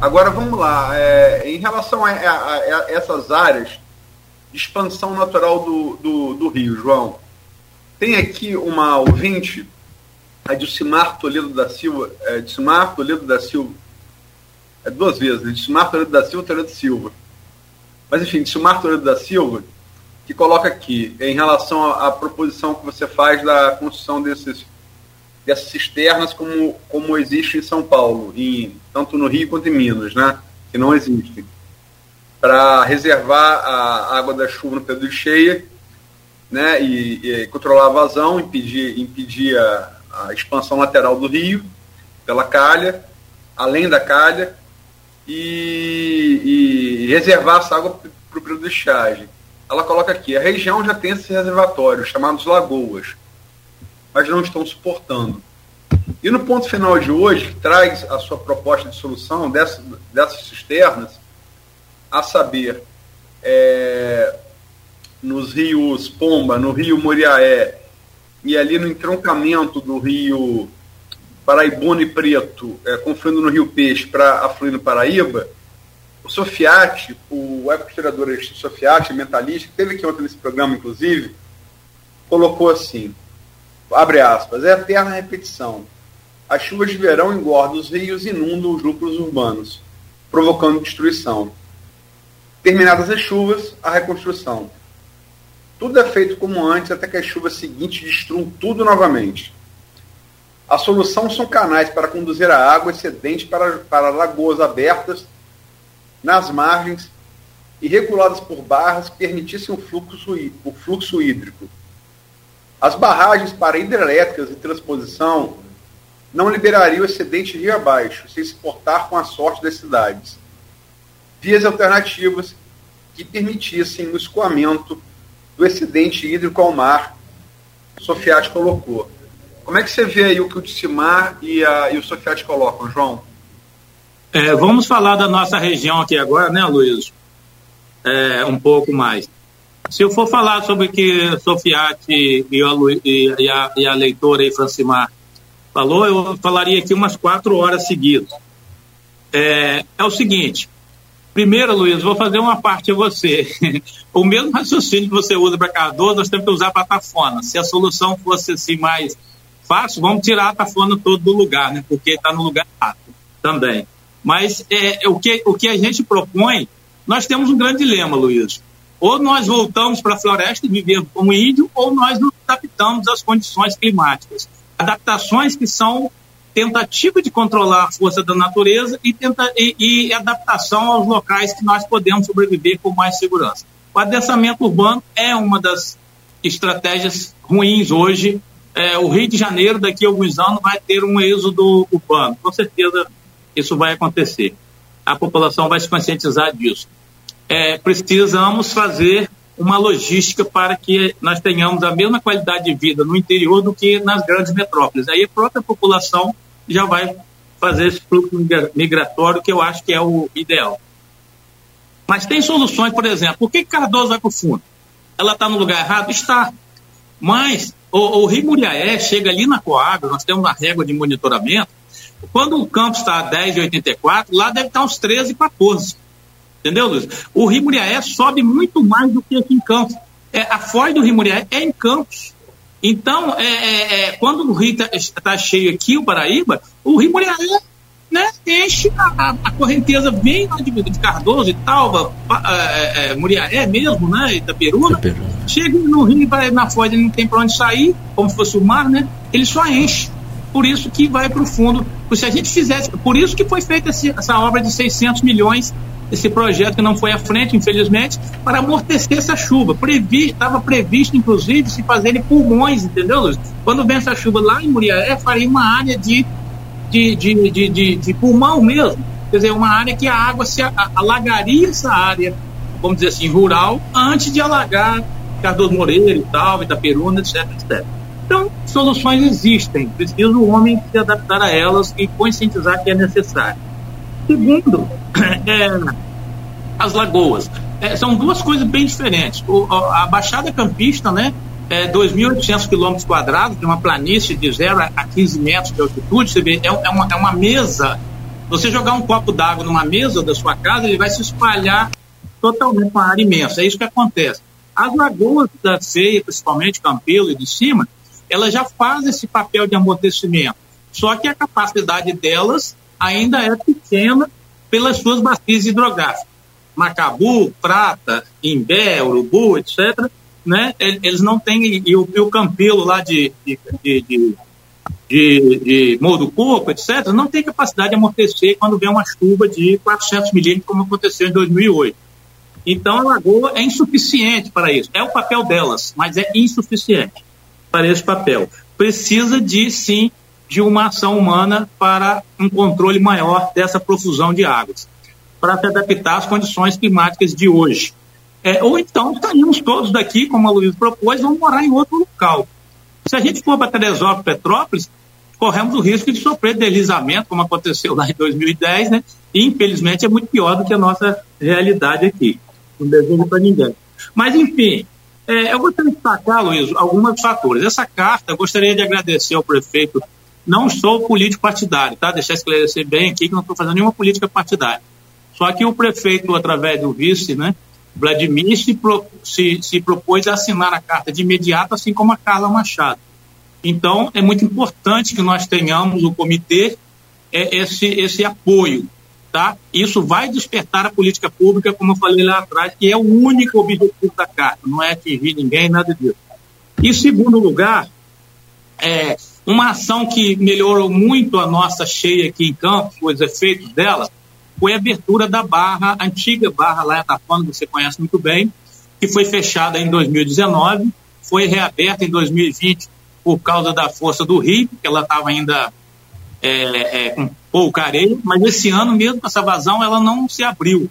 Agora vamos lá. É, em relação a, a, a, essas áreas de expansão natural do, do, do rio, João, tem aqui uma ouvinte, a Dilcimar Toledo da Silva, é, Dilcimar Toledo da Silva, é duas vezes, né? Dilcimar Toledo da Silva, Toledo Silva. Mas enfim, Dilcimar Toledo da Silva, que coloca aqui, em relação à, proposição que você faz da construção desses, dessas cisternas como, como existe em São Paulo, em, tanto no Rio quanto em Minas, né? Que não existem. Para reservar a água da chuva no período de cheia né, e, e controlar a vazão, impedir, impedir a, a, expansão lateral do rio pela calha, além da calha, e, e reservar essa água para o período de estiagem. Ela coloca aqui, a região já tem esses reservatórios, chamados lagoas, mas não estão suportando. E no ponto final de hoje, que traz a sua proposta de solução dessas, dessas cisternas, a saber, é, nos rios Pomba, no rio Moriaé e ali no entroncamento do rio Paraibuna e Preto, é, confluindo no rio Peixe para afluir no Paraíba, o Sofiati, o web-historiador Sofiati, mentalista, que teve aqui ontem nesse programa, inclusive, colocou assim, abre aspas, é a eterna repetição. As chuvas de verão engordam os rios e inundam os lucros urbanos, provocando destruição. Terminadas as chuvas, a reconstrução. Tudo é feito como antes até que as chuvas seguintes destruam tudo novamente. A solução são canais para conduzir a água excedente para, para lagoas abertas nas margens e reguladas por barras que permitissem o fluxo, o fluxo hídrico. As barragens para hidrelétricas e transposição não liberariam o excedente rio abaixo, sem se portar com a sorte das cidades. Vias alternativas que permitissem o escoamento do excedente hídrico ao mar, Sofiati colocou. Como é que você vê aí o que o Tissimar e, e o Sofiati colocam, João? É, vamos falar da nossa região aqui agora, né, Luiz? É, um pouco mais. Se eu for falar sobre o que Sofiati e a, e, a, e a leitora aí, Francimar, falou, eu falaria aqui umas quatro horas seguidas. É, é o seguinte, Primeiro, Luiz, vou fazer uma parte a você. o mesmo raciocínio que você usa para Cardoso, nós temos que usar para Tafona. Se a solução fosse assim mais fácil, vamos tirar a Tafona todo do lugar, né? Porque está no lugar também. Mas é, o, que, o que a gente propõe, nós temos um grande dilema, Luiz. Ou nós voltamos para a floresta e vivemos como índio, ou nós nos adaptamos às condições climáticas. Adaptações que são tentativa de controlar a força da natureza e, tenta, e, e, adaptação aos locais que nós podemos sobreviver com mais segurança. O adensamento urbano é uma das estratégias ruins hoje. É, o Rio de Janeiro, daqui a alguns anos, vai ter um êxodo urbano. Com certeza isso vai acontecer. A população vai se conscientizar disso. É, precisamos fazer uma logística para que nós tenhamos a mesma qualidade de vida no interior do que nas grandes metrópoles. Aí a própria população já vai fazer esse fluxo migratório, que eu acho que é o ideal. Mas tem soluções, por exemplo, por que Cardoso vai para o fundo? Ela está no lugar errado? Está. Mas o, o Rio Muriaé chega ali na Coab, nós temos uma régua de monitoramento, quando o campo está a 10,84, lá deve estar uns 13, 14. Entendeu, Luiz? O Rio Muriaé sobe muito mais do que aqui em Campos. É, a foz do Rio Muriaé é em Campos. Então, é, é, é, quando o rio está tá cheio aqui, o Paraíba, o rio Muriaé né, enche a, a, correnteza vem lá de, de Cardoso e tal, é, é, Muriaé mesmo, né, Itaperuna, Itaperuna. chega no rio, na foz, ele não tem para onde sair, como se fosse o mar, né, ele só enche. Por isso que vai para o fundo. Se a gente fizesse, por isso que foi feita essa obra de 600 milhões esse projeto que não foi à frente, infelizmente, para amortecer essa chuva. Estava previ, previsto, inclusive, se fazerem pulmões, entendeu, Luiz? Quando vem essa chuva lá em Muriaé, faria uma área de, de, de, de, de, de pulmão mesmo. Quer dizer, uma área que a água se alagaria essa área, vamos dizer assim, rural, antes de alagar Cardoso Moreira e tal, Itaperuna, etc, etc. Então, soluções existem, precisa o homem se adaptar a elas e conscientizar que é necessário. Segundo, é, as lagoas. É, são duas coisas bem diferentes. O, a Baixada Campista, né, é 2.800 quilômetros quadrados, de uma planície de 0 a 15 metros de altitude, você vê, é, é, uma, é uma mesa. Você jogar um copo d'água numa mesa da sua casa, ele vai se espalhar totalmente uma área imensa. É isso que acontece. As lagoas da Ceia, principalmente Campelo e de cima, elas já fazem esse papel de amortecimento. Só que a capacidade delas ainda é pequena pelas suas bacias hidrográficas. Macabu, Prata, Imbé, Urubu, etc., né, eles não têm, e o, e o Campelo lá de, de, de, de, de, do Coco, etc., não tem capacidade de amortecer quando vem uma chuva de 400 milímetros, como aconteceu em 2008. Então, a lagoa é insuficiente para isso. É o papel delas, mas é insuficiente para esse papel. Precisa de, sim, de uma ação humana para um controle maior dessa profusão de águas, para se adaptar às condições climáticas de hoje. É, ou então saímos todos daqui, como a Luísa propôs, vamos morar em outro local. Se a gente for para Teresópolis, Petrópolis, corremos o risco de sofrer deslizamento, como aconteceu lá em 2010, né? E infelizmente é muito pior do que a nossa realidade aqui. Não desejo para ninguém. Mas, enfim, é, eu gostaria de destacar, Luiz, alguns fatores. Essa carta, eu gostaria de agradecer ao prefeito não sou político partidário, tá? Deixar esclarecer bem aqui que não estou fazendo nenhuma política partidária. Só que o prefeito, através do vice, né, Vladimir, se, pro, se, se propôs a assinar a carta de imediato, assim como a Carla Machado. Então, é muito importante que nós tenhamos o comitê é, esse, esse apoio. Tá? Isso vai despertar a política pública, como eu falei lá atrás, que é o único objetivo da carta, não é atingir ninguém, nada disso. E, segundo lugar, é, uma ação que melhorou muito a nossa cheia aqui em Campos, os efeitos dela, foi a abertura da barra, antiga barra lá em Atafona, que você conhece muito bem, que foi fechada em 2019, foi reaberta em 2020 por causa da força do rio, que ela estava ainda é, é, com pouco areia, mas esse ano mesmo, com essa vazão, ela não se abriu.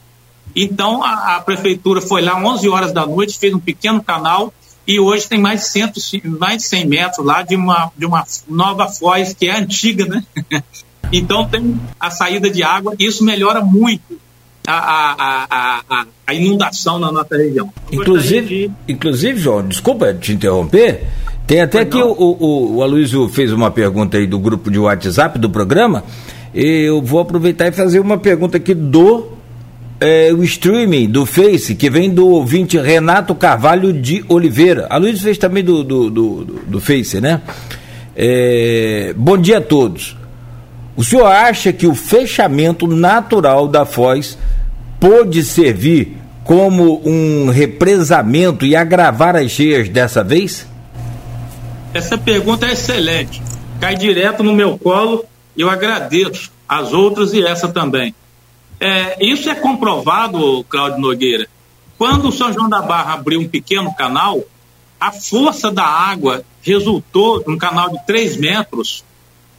Então, a, a prefeitura foi lá 11 horas da noite, fez um pequeno canal e hoje tem mais de, 100, mais de 100 metros lá de uma, de uma nova foz que é antiga, né? então tem a saída de água, isso melhora muito a, a, a, a inundação na nossa região. inclusive, de... inclusive, João, desculpa te interromper, tem até que o, o, o Aloysio fez uma pergunta aí do grupo de WhatsApp do programa, e eu vou aproveitar e fazer uma pergunta aqui do é, o streaming do Face, que vem do ouvinte Renato Carvalho de Oliveira. A Luiz fez também do, do, do, do Face, né? É, bom dia a todos. O senhor acha que o fechamento natural da Foz pode servir como um represamento e agravar as cheias dessa vez? Essa pergunta é excelente. Cai direto no meu colo eu agradeço as outras e essa também. É, isso é comprovado, Cláudio Nogueira. Quando o São João da Barra abriu um pequeno canal, a força da água resultou num canal de 3 metros,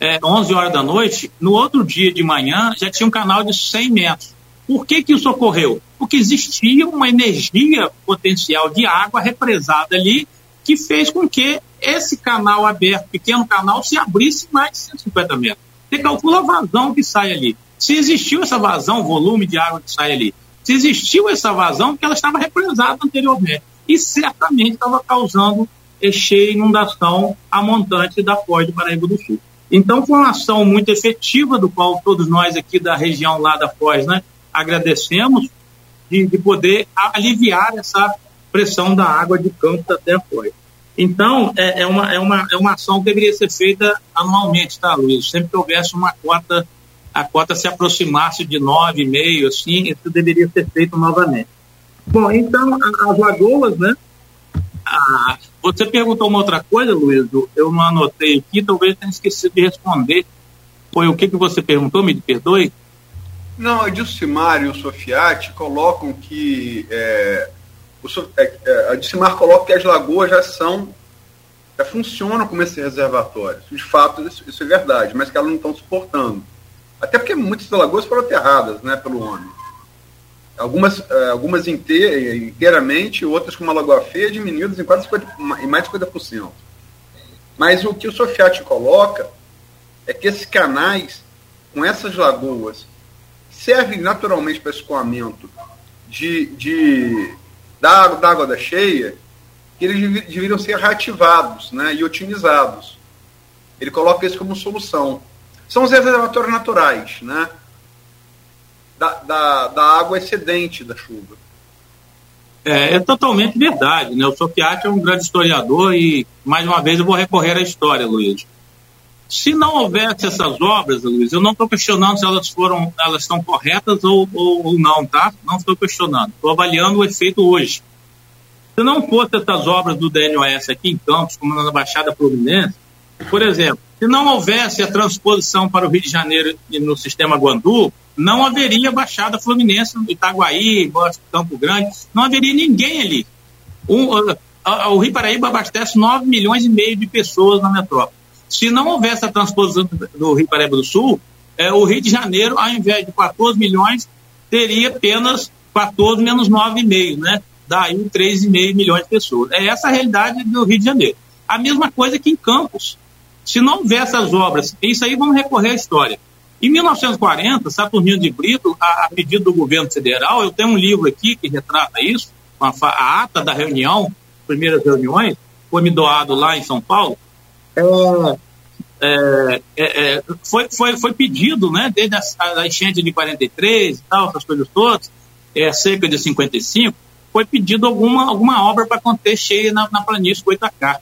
é, 11 horas da noite. No outro dia de manhã, já tinha um canal de 100 metros. Por que, que isso ocorreu? Porque existia uma energia potencial de água represada ali que fez com que esse canal aberto, pequeno canal, se abrisse mais de 150 metros. Você calcula a vazão que sai ali. Se existiu essa vazão, o volume de água que sai ali, se existiu essa vazão, porque ela estava represada anteriormente. E certamente estava causando cheia inundação a montante da Foz do Paraíba do Sul. Então, foi uma ação muito efetiva, do qual todos nós aqui da região lá da Foz né, agradecemos, de, de poder aliviar essa pressão da água de campo até a Foz. Então, é, é, uma, é, uma, é uma ação que deveria ser feita anualmente, tá, Luiz? Sempre que houvesse uma cota, a cota se aproximasse de 9,5, assim, isso deveria ser feito novamente. Bom, então, as lagoas, né? Ah, você perguntou uma outra coisa, Luiz, eu não anotei aqui, talvez tenha esquecido de responder. Foi o que, que você perguntou, me perdoe? Não, a Dilcimar e o Sofiati colocam que é, a Dilcimar coloca que as lagoas já são já funcionam como esse reservatório. De fato, isso, isso é verdade, mas que elas não estão suportando. Até porque muitas lagoas foram aterradas né, pelo homem. Algumas, é, algumas inteiramente, outras com uma lagoa feia, diminuídas em, quase 50, em mais de 50%. Mas o que o Sofiati coloca é que esses canais, com essas lagoas, servem naturalmente para escoamento de, de, da, da água da cheia, que eles deveriam ser reativados né, e otimizados. Ele coloca isso como solução. São os reservatórios naturais, né? Da, da, da água excedente da chuva. É, é, totalmente verdade, né? O Sofiati é um grande historiador e, mais uma vez, eu vou recorrer à história, Luiz. Se não houvesse essas obras, Luiz, eu não estou questionando se elas foram, elas estão corretas ou, ou, ou não, tá? Não estou questionando. Estou avaliando o efeito hoje. Se não fosse essas obras do DNOS aqui em Campos, como na Baixada Fluminense, por exemplo, se não houvesse a transposição para o Rio de Janeiro no sistema Guandu, não haveria Baixada Fluminense, Itaguaí, Campo Grande, não haveria ninguém ali. O, o Rio Paraíba abastece 9 milhões e meio de pessoas na metrópole. Se não houvesse a transposição do Rio Paraíba do Sul, é, o Rio de Janeiro, ao invés de 14 milhões, teria apenas 14 menos 9,5, né? Daí 3,5 milhões de pessoas. É essa a realidade do Rio de Janeiro. A mesma coisa que em Campos. Se não houvesse as obras, isso aí vamos recorrer à história. Em 1940, Saturnino de Brito, a, a pedido do governo federal, eu tenho um livro aqui que retrata isso, a, a ata da reunião, primeiras reuniões, foi me doado lá em São Paulo, é, é, é, foi, foi, foi pedido, né, desde a, a, enchente de 43 e tal, essas coisas todas, é, cerca de 55, foi pedido alguma, alguma obra para conter cheia na, na planície Goitacá.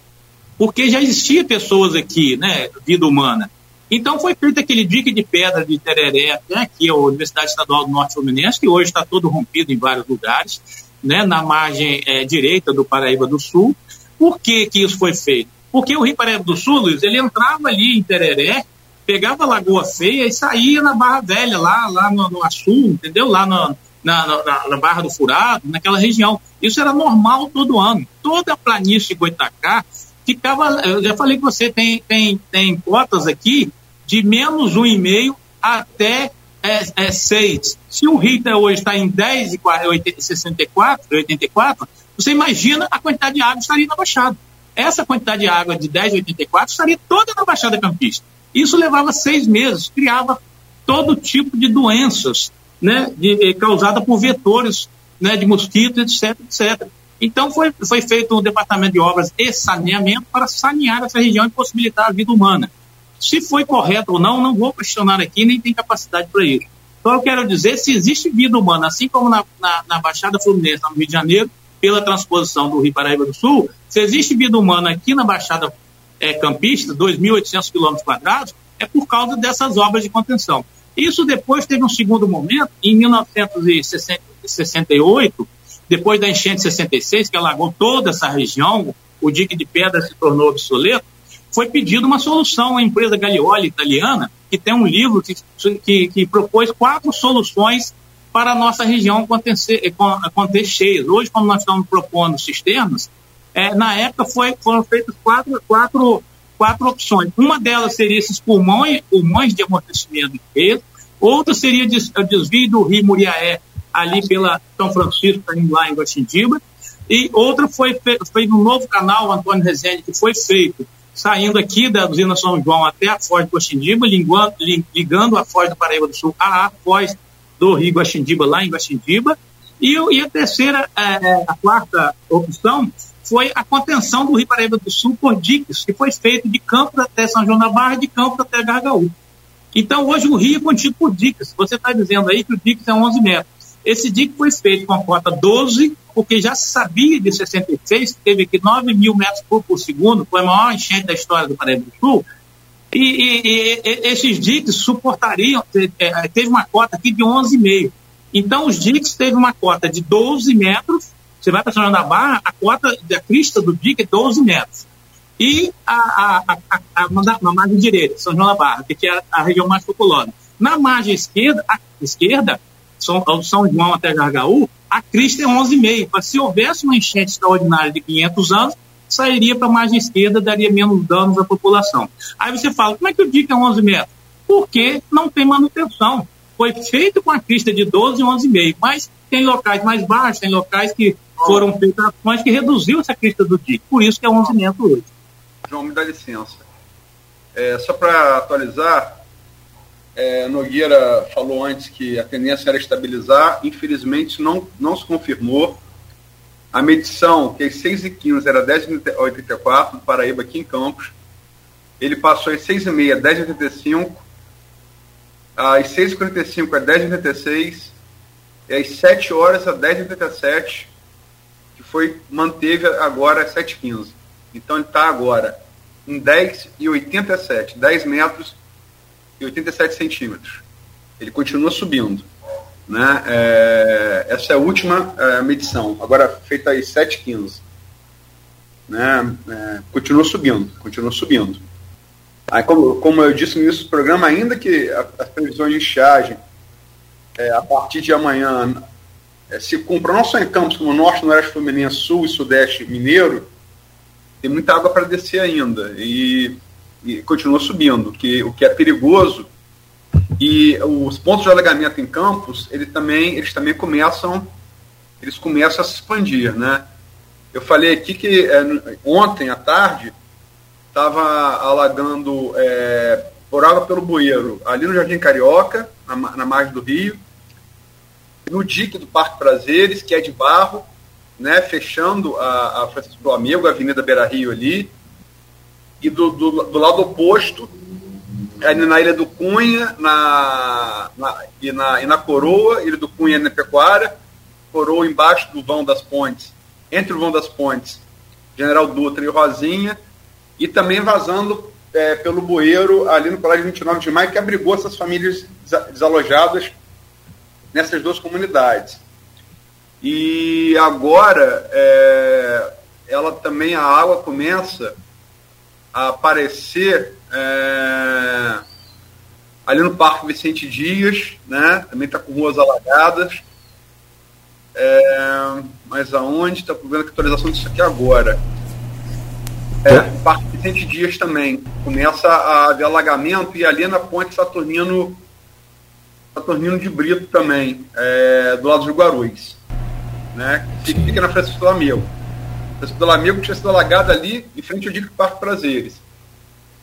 Porque já existia pessoas aqui, né, vida humana. Então foi feito aquele dique de pedra de Tereré, né, aqui é a Universidade Estadual do Norte Fluminense, que hoje está todo rompido em vários lugares, né, na margem é, direita do Paraíba do Sul. Por que, que isso foi feito? Porque o Rio Paraíba do Sul, Luiz, ele entrava ali em Tereré, pegava a Lagoa Feia e saía na Barra Velha, lá, lá no, no Açu, entendeu? Lá no, na, na, na, Barra do Furado, naquela região. Isso era normal todo ano. Toda a planície Goitacá ficava. Eu já falei que você tem, tem, tem cotas aqui de menos 1,5 até é, é 6. Se o Rio hoje está em 10 e 64, 84, você imagina a quantidade de água estaria na Baixada essa quantidade de água de 10,84 estaria toda na Baixada Campista. Isso levava seis meses, criava todo tipo de doenças né, de, causada por vetores né, de mosquitos, etc, etc. Então foi, foi feito um departamento de obras e saneamento para sanear essa região e possibilitar a vida humana. Se foi correto ou não, não vou questionar aqui, nem tem capacidade para isso. Então eu quero dizer, se existe vida humana, assim como na, na, na Baixada Fluminense, no Rio de Janeiro, pela transposição do Rio Paraíba do Sul, se existe vida humana aqui na Baixada é, Campista, 2.800 quilômetros quadrados, é por causa dessas obras de contenção. Isso depois teve um segundo momento, em 1968, depois da enchente de 66, que alagou toda essa região, o dique de pedra se tornou obsoleto, foi pedido uma solução à empresa Galioli italiana, que tem um livro que, que, que propôs quatro soluções para a nossa região conter, conter cheias. Hoje, quando nós estamos propondo sistemas, é, na época foi, foram feitas quatro, quatro, quatro opções. Uma delas seria esses pulmões, pulmões de amortecimento de peso, outra seria o desvio do rio Muriaé, ali pela São Francisco, lá em Guaxindiba, e outra foi feito no novo canal Antônio Rezende, que foi feito saindo aqui da usina São João até a Foz do Guaxindiba, ligando, ligando a Foz do Paraíba do Sul à Foz do Rio Guaxindiba, lá em Guaxindiba. E, e a terceira, é, a quarta opção foi a contenção do Rio Paraíba do Sul por diques, que foi feito de Campos até São João da Barra, de Campos até Gargaú. Então, hoje o rio é contido por diques. Você está dizendo aí que o dique é 11 metros. Esse dique foi feito com a cota 12, porque já se sabia de 66, teve aqui 9 mil metros por, por segundo, foi a maior enchente da história do Paraíba do Sul, e, e, e, esses diques suportariam, é, teve uma cota aqui de 11,5. Então, os diques teve uma cota de 12 metros, você vai para São João da Barra, a cota da crista do dique é 12 metros. E a, a, a, a, na margem direita, São João da Barra, que é a, região mais populosa. Na margem esquerda, a esquerda, São, São João até Gargaú, a crista é 11,5. Mas se houvesse uma enchente extraordinária de 500 anos, sairia para a margem esquerda, daria menos danos à população. Aí você fala, como é que o dique é 11 metros? Porque não tem manutenção. Foi feito com a crista de 12 e 11,5, mas tem locais mais baixos, tem locais que foram feitas ações que reduziu essa crista do dique. Por isso que é 11 metros hoje. João, me dá licença. É, só para atualizar, é, Nogueira falou antes que a tendência era estabilizar, infelizmente não, não se confirmou. A medição, que às 6 e 15 era 10,84, no Paraíba, aqui em Campos, ele passou às 6 e meia, 10,85, às 6 e 45 a 10,86, e às 7 horas a 10,87, que foi, manteve agora às 7 e 15. Então ele está agora em 10,87, 10 metros e 87 centímetros. Ele continua subindo. Né? É, essa é a última é, medição, agora feita às 7h15. Né? É, continua subindo, continua subindo. Aí, como, como eu disse no início do programa, ainda que as previsões de estiagem é, a partir de amanhã é, se cumpram não só em Campos, como Norte, Noroeste Fluminense, Sul e Sudeste Mineiro, tem muita água para descer ainda e, e continua subindo, que, o que é perigoso e os pontos de alagamento em campos, ele também, eles também começam, eles começam a se expandir, né? Eu falei aqui que é, ontem à tarde estava alagando é, água pelo bueiro, ali no Jardim Carioca, na, na margem do rio, no dique do Parque Prazeres, que é de barro, né, fechando a, a Francisco do Amigo, a Avenida Beira Rio ali, e do, do, do lado oposto, na Ilha do Cunha na, na, e, na, e na Coroa, Ilha do Cunha na Pecuária, Coroa embaixo do Vão das Pontes, entre o Vão das Pontes, General Dutra e Rosinha, e também vazando é, pelo bueiro ali no Colégio 29 de Maio, que abrigou essas famílias desalojadas nessas duas comunidades. E agora, é, ela também, a água começa a aparecer é, ali no Parque Vicente Dias, né? Também está com ruas alagadas. É, mas aonde? Está vendo a atualização disso aqui agora. É, é, Parque Vicente Dias também. Começa a haver alagamento e ali na ponte Saturnino Saturnino de Brito também, é, do lado de Guarulhos. Né? Fica, fica na Francisco do Amigo. Francisco do Amigo tinha sido alagada ali em frente ao Dique Parque Prazeres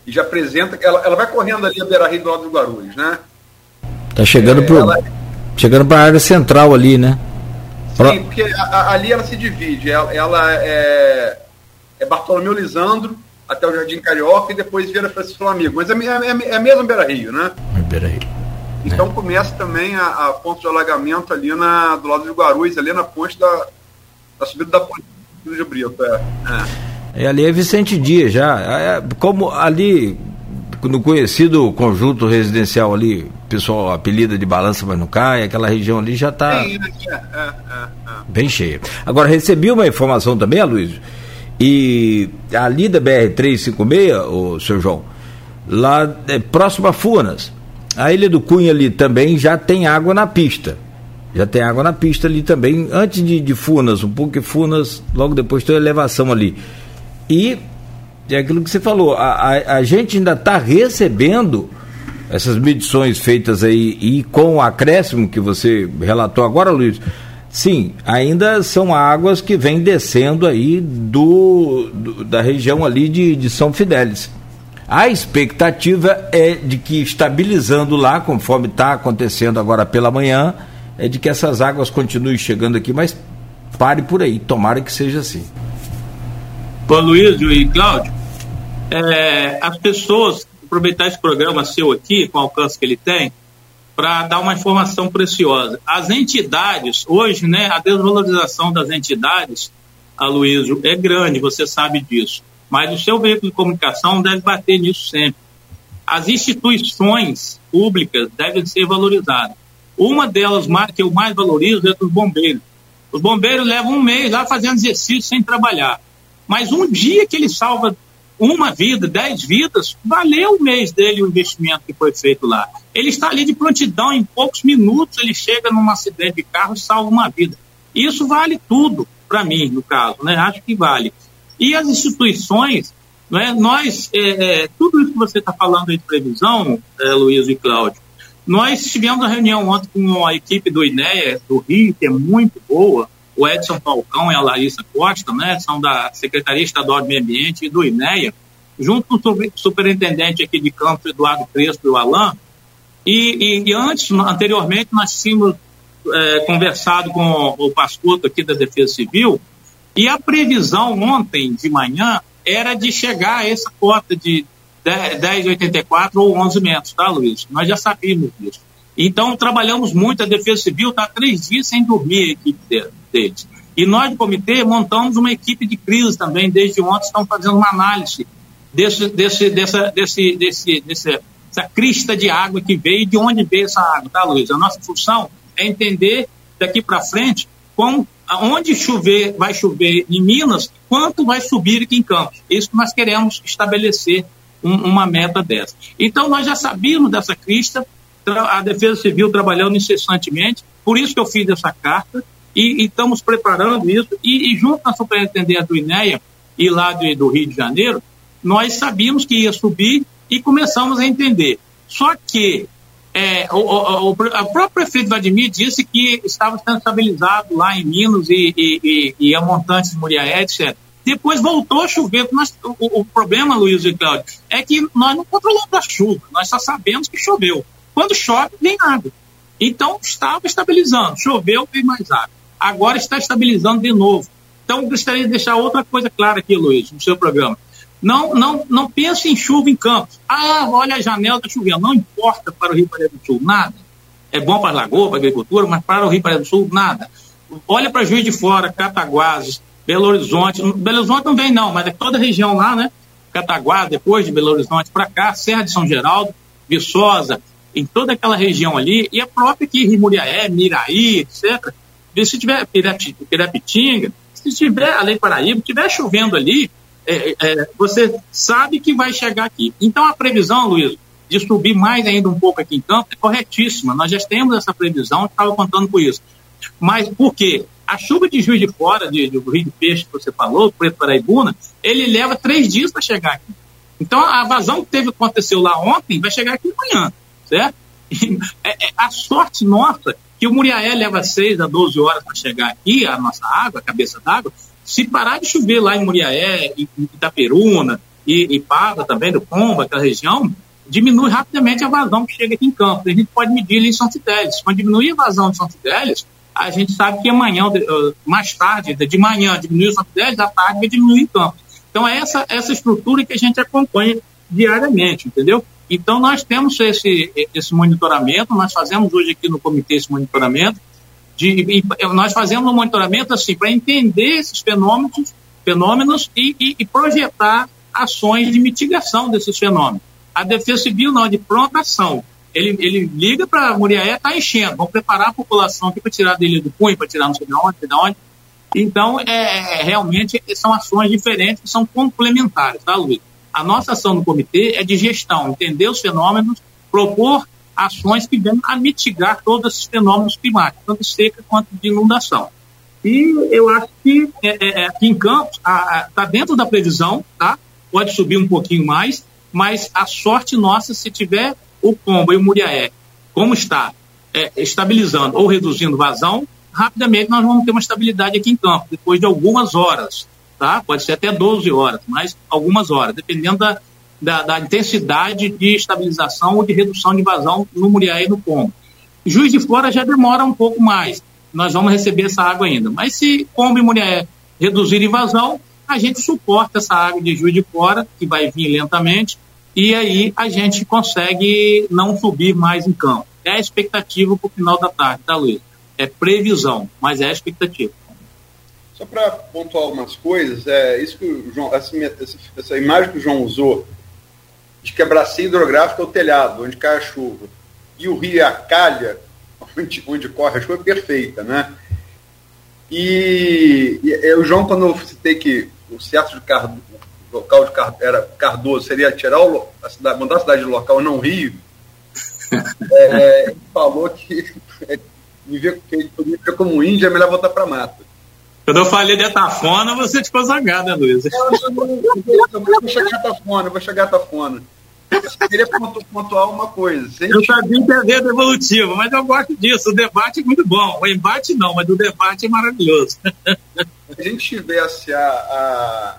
e já apresenta. Ela, ela vai correndo ali a beira-rio do lado do Guarulhos, né? Tá chegando é, pro. Ela, Chegando para a área central ali, né? Sim, porque a, a, ali ela se divide. Ela, ela é, é, Bartolomeu Lisandro até o Jardim Carioca e depois vira Francisco Flamengo. Mas é, é, é mesmo Beira Rio, né? É Beira Rio. Então começa também a, a ponto de alagamento ali na, do lado de Guarulhos, ali na ponte da, da subida da ponte de Brito. É. é. ali é Vicente Dias já. É, como ali no conhecido conjunto residencial ali, pessoal apelida de balança, mas não cai, aquela região ali já está é, é, é, bem cheia. Agora, recebi uma informação também, Luiz, e ali da BR-356, o seu João, lá é, próximo a Furnas, a Ilha do Cunha ali também já tem água na pista. Já tem água na pista ali também, antes de, de um pouco de Furnas, logo depois tem a elevação ali. E é aquilo que você falou, a, a, a gente ainda está recebendo essas medições feitas aí e com o acréscimo que você relatou agora, Luiz, sim, ainda são águas que vêm descendo aí do, do da região ali de, de São Fidélis. A expectativa é de que estabilizando lá, conforme está acontecendo agora pela manhã, é de que essas águas continuem chegando aqui, mas pare por aí, tomara que seja assim. Ô Luiz e Cláudio, é, as pessoas, aproveitar esse programa seu aqui, com o alcance que ele tem, para dar uma informação preciosa. As entidades, hoje, né, a desvalorização das entidades, Aloysio, é grande, você sabe disso. Mas o seu veículo de comunicação deve bater nisso sempre. As instituições públicas devem ser valorizadas. Uma delas que eu mais valorizo é dos bombeiros. Os bombeiros levam um mês lá fazendo exercício sem trabalhar. Mas um dia que ele salva uma vida, dez vidas, valeu o mês dele o investimento que foi feito lá. Ele está ali de prontidão, em poucos minutos ele chega num acidente de carro e salva uma vida. Isso vale tudo para mim, no caso, né? Acho que vale. E as instituições, né, nós, é, é, tudo isso que você está falando aí de previsão, é, Luiz e Cláudio, nós tivemos uma reunião ontem com a equipe do INEA, do Rio, que é muito boa, o Edson Falcão e a Larissa Costa, né, são da Secretaria Estadual de Meio Ambiente e do INEA, junto com o superintendente aqui de campo, Eduardo Crespo e o Alain, e, e, e antes, anteriormente, nós tínhamos é, conversado com o Pascoto aqui da Defesa Civil, e a previsão ontem de manhã era de chegar a essa cota de 10,84 ou 11 metros, tá, Luiz? Nós já sabíamos disso. Então, trabalhamos muito, a Defesa Civil está três dias sem dormir, a equipe deles. E nós, do comitê, montamos uma equipe de crise também, desde ontem, estamos fazendo uma análise desse, desse, dessa, desse, desse, desse, dessa crista de água que veio e de onde veio essa água, tá, Luiz? A nossa função é entender daqui para frente como onde chover, vai chover em Minas, quanto vai subir aqui em Campos. Isso que nós queremos estabelecer um, uma meta dessa. Então, nós já sabíamos dessa crista, a Defesa Civil trabalhando incessantemente, por isso que eu fiz essa carta, e, e estamos preparando isso, e, e junto com a do INEA e lá de, do Rio de Janeiro, nós sabíamos que ia subir e começamos a entender. Só que é, o, o, o, próprio prefeito Vladimir disse que estava sendo estabilizado lá em Minas e, e, e, e a montante de Muriaé, etc. Depois voltou a chover. Nós, o, o, problema, Luiz e Cláudio, é que nós não controlamos a chuva, nós só sabemos que choveu. Quando chove, vem água. Então, estava estabilizando. Choveu, vem mais água. Agora está estabilizando de novo. Então, gostaria de deixar outra coisa clara aqui, Luiz, no seu programa. Não, não, não pense em chuva em Campos. Ah, olha a janela está chovendo. Não importa para o Rio Paraíba do Sul, nada. É bom para a lagoa, para a agricultura, mas para o Rio Paraíba do Sul, nada. Olha para Juiz de Fora, Cataguases, Belo Horizonte. Belo Horizonte não vem não, mas é toda a região lá, né? Cataguases, depois de Belo Horizonte para cá, Serra de São Geraldo, Viçosa, em toda aquela região ali, e a própria aqui, Rimuriaé, Miraí, etc. Se tiver Pirapitinga, se tiver além Paraíba, tiver chovendo ali, é, é, você sabe que vai chegar aqui. Então a previsão, Luiz, de subir mais ainda um pouco aqui em campo é corretíssima. Nós já temos essa previsão, estava contando com isso. Mas por quê? A chuva de Juiz de Fora, de, do Rio de Peixe que você falou, Preto Paraibuna, ele leva três dias para chegar aqui. Então a vazão que teve aconteceu lá ontem vai chegar aqui amanhã, certo? E, é, é, a sorte nossa que o Muriaé leva 6 a 12 horas para chegar aqui, a nossa água, a cabeça d'água, se parar de chover lá em Muriaé, em Itaperuna e, e Pava também, do Pomba, aquela região, diminui rapidamente a vazão que chega aqui em campo. A gente pode medir ali em São Fidélis. Quando diminui a vazão de São Fidélis, a gente sabe que amanhã, mais tarde, de manhã diminui o São Fidélis, da tarde vai diminuir em campo. Então é essa, essa estrutura que a gente acompanha diariamente, entendeu? Então nós temos esse, esse monitoramento, nós fazemos hoje aqui no comitê esse monitoramento, de, nós fazemos um monitoramento assim para entender esses fenômenos, fenômenos e, e, e projetar ações de mitigação desses fenômenos. A Defesa Civil não, de pronta ação. Ele, ele liga para Muriaé, está enchendo, vamos preparar a população aqui para tirar dele do punho, para tirar não sei de onde, de onde. Então, é, é, realmente, são ações diferentes, que são complementares, tá, Luiz? A nossa ação no comitê é de gestão, entender os fenômenos, propor ações que venham a mitigar todos esses fenômenos climáticos, tanto seca quanto de inundação. E eu acho que é, é, é aqui em Campos está dentro da previsão, tá? pode subir um pouquinho mais, mas a sorte nossa, se tiver o Combo e o Muriaé, como está, é, estabilizando ou reduzindo vazão, rapidamente nós vamos ter uma estabilidade aqui em campo, depois de algumas horas, tá? Pode ser até 12 horas, mas algumas horas, dependendo da, da, da intensidade de estabilização ou de redução de vazão no Muriaé e no Combo. Juiz de Fora já demora um pouco mais, nós vamos receber essa água ainda, mas se Combo e Muriaé reduzirem vazão, a gente suporta essa água de Juiz de Fora, que vai vir lentamente, e aí a gente consegue não subir mais em campo. É a expectativa para o final da tarde, tá, Luiz? É previsão, mas é a expectativa. Só para pontuar algumas coisas, é isso que o João, essa, essa, imagem que o João usou, de que a hidrográfica é o telhado, onde cai a chuva, e o rio é a calha, onde, onde corre a chuva, é perfeita, né? E, e, e o João, quando eu citei que o certo de Cardoso, local de Car, era Cardoso seria tirar o, a cidade, mandar a cidade de local não Rio, é, ele falou que é, me ver, que ele ver como índio é melhor voltar para mata. Quando eu falei de Atafona, você ficou zangado, né, Luiz? Eu, vou chegar a Atafona, vou chegar a Atafona. Eu queria pontuar uma coisa. Eu sabia que é dedo evolutivo, mas eu gosto disso. O debate é muito bom. O embate não, mas o debate é maravilhoso. Se a gente tivesse a, a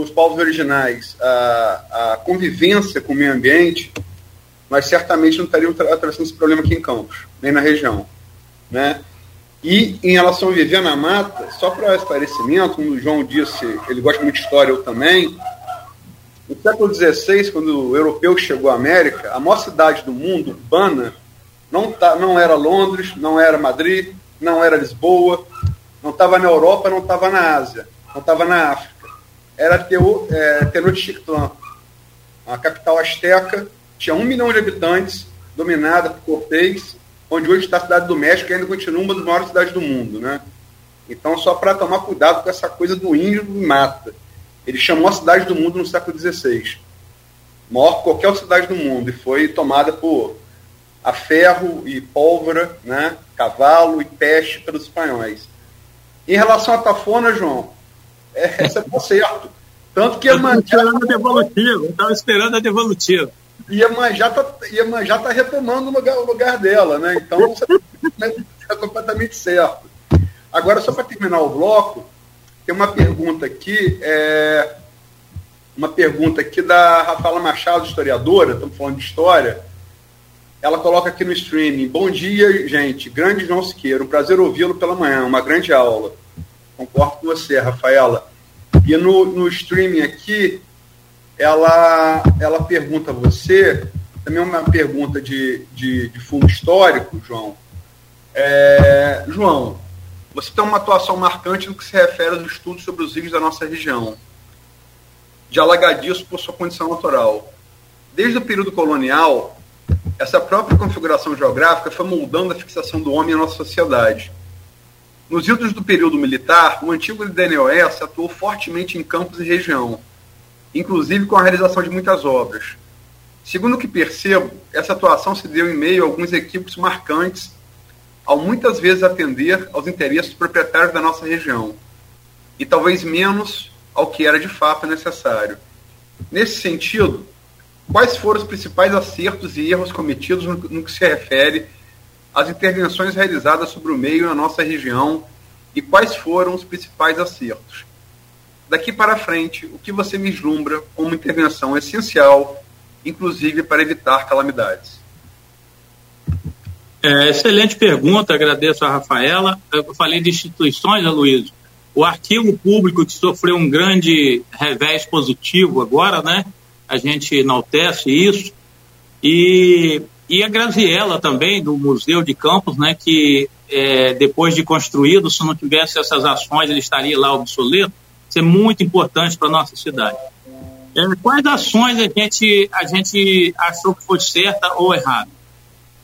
dos povos originais a, a, convivência com o meio ambiente, nós certamente não estaríamos atravessando esse problema aqui em Campos, nem na região. Né? E em relação a viver na mata, só para esclarecimento, como o João disse, ele gosta muito de história, eu também, no século XVI, quando o europeu chegou à América, a maior cidade do mundo, urbana, não, tá, não era Londres, não era Madrid, não era Lisboa, não estava na Europa, não estava na Ásia, não estava na África. Era Teo, é, Tenochtitlan, a capital asteca, tinha um milhão de habitantes, dominada por Cortês, onde hoje está a cidade do México, que ainda continua uma das maiores cidades do mundo. Né? Então, só para tomar cuidado com essa coisa do índio do mata. Ele chamou a cidade do mundo no século XVI. Maior que qualquer cidade do mundo. E foi tomada por a ferro e pólvora, né? cavalo e peste pelos espanhóis. Em relação à Tafona, João, é, essa tá certo. Tanto que Iemanjá... esperando a devolutiva, estava esperando a devolutiva. Iemanjá está Iemanjá tá retomando o lugar, o lugar dela, né? Então, está completamente certo. Agora, só para terminar o bloco, tem uma pergunta aqui, é, uma pergunta aqui da Rafaela Machado, historiadora, estamos falando de história. Ela coloca aqui no streaming: Bom dia, gente. Grande João Siqueira, um prazer ouvi-lo pela manhã, uma grande aula. Concordo com você, Rafaela. E no, no streaming aqui, ela, ela pergunta a você, também uma pergunta de, de, de fundo histórico, João. É, João, você tem uma atuação marcante no que se refere aos estudos sobre os rios da nossa região, de alagadiço por sua condição natural. Desde o período colonial, essa própria configuração geográfica foi moldando a fixação do homem na nossa sociedade. Nos idos do período militar, o antigo DNOS atuou fortemente em campos e região, inclusive com a realização de muitas obras. Segundo o que percebo, essa atuação se deu em meio a alguns equívocos marcantes ao muitas vezes atender aos interesses proprietários da nossa região, e talvez menos ao que era de fato necessário. Nesse sentido, quais foram os principais acertos e erros cometidos no, no que se refere às intervenções realizadas sobre o meio na nossa região e quais foram os principais acertos? Daqui para frente, o que você vislumbra como intervenção essencial inclusive para evitar calamidades? É, excelente pergunta, agradeço a Rafaela. Eu falei de instituições, Aloysio. O arquivo público que sofreu um grande revés positivo agora, né? A gente enaltece isso. E, e a Graziella também, do Museu de Campos, né? Que é, depois de construído, se não tivesse essas ações, ele estaria lá obsoleto. Isso é muito importante para a nossa cidade. É, quais ações a gente, a gente achou que foi certa ou errada?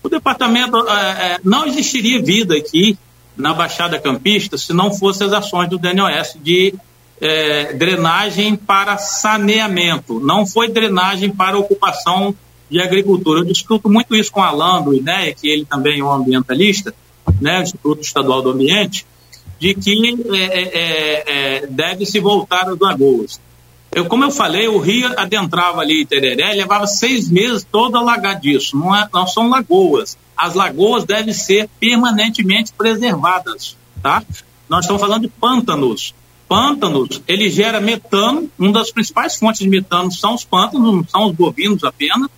O departamento é, é, não existiria vida aqui na Baixada Campista se não fossem as ações do DNOS de é, drenagem para saneamento, não foi drenagem para ocupação de agricultura. Eu discuto muito isso com Alan do INEA, que ele também é um ambientalista, né, Instituto Estadual do Ambiente, de que é, é, é deve se voltar às lagoas. Eu, como eu falei, o rio adentrava ali Tereré, levava seis meses todo alagadiço. Não, é, não são lagoas. As lagoas devem ser permanentemente preservadas, tá? Nós estamos falando de pântanos. Pântanos, ele gera metano. Uma das principais fontes de metano são os pântanos, não são os bovinos apenas.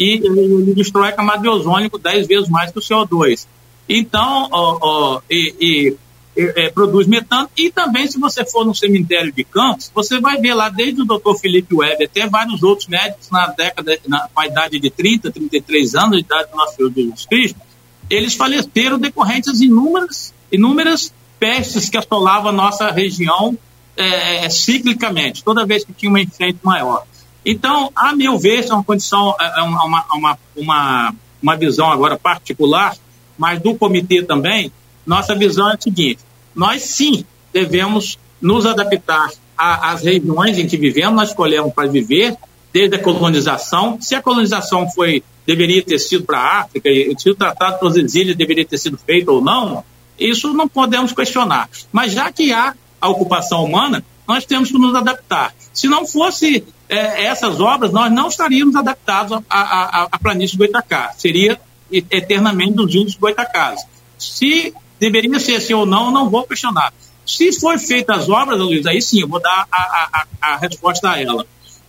E ele, destrói a camada de ozônio dez vezes mais que o CO2. Então, ó, ó, e, e é, produz metano. E também, se você for no cemitério de Campos, você vai ver lá, desde o doutor Felipe Web até vários outros médicos na década, na, com a idade de 30, 33 anos, a idade do nosso Senhor Jesus Cristo, eles faleceram decorrentes de inúmeras, inúmeras pestes que assolavam a nossa região é, é, ciclicamente, toda vez que tinha uma enchente maior. Então, a meu ver, isso é uma condição, é, é uma, uma, uma, uma visão agora particular, mas do comitê também, nossa visão é a seguinte: nós sim devemos nos adaptar às regiões em que vivemos, nós escolhemos para viver, desde a colonização. Se a colonização foi deveria ter sido para a África, se o Tratado de Tordesilhas deveria ter sido feito ou não, isso não podemos questionar. Mas já que há a ocupação humana, nós temos que nos adaptar. Se não fosse é, essas obras, nós não estaríamos adaptados à, planície do Goitacá. Seria eternamente dos índios Goitacás. Se deveria ser assim ou não, não vou questionar. Se foi feitas as obras, Luiz, aí sim, eu vou dar a, a, a resposta a ela.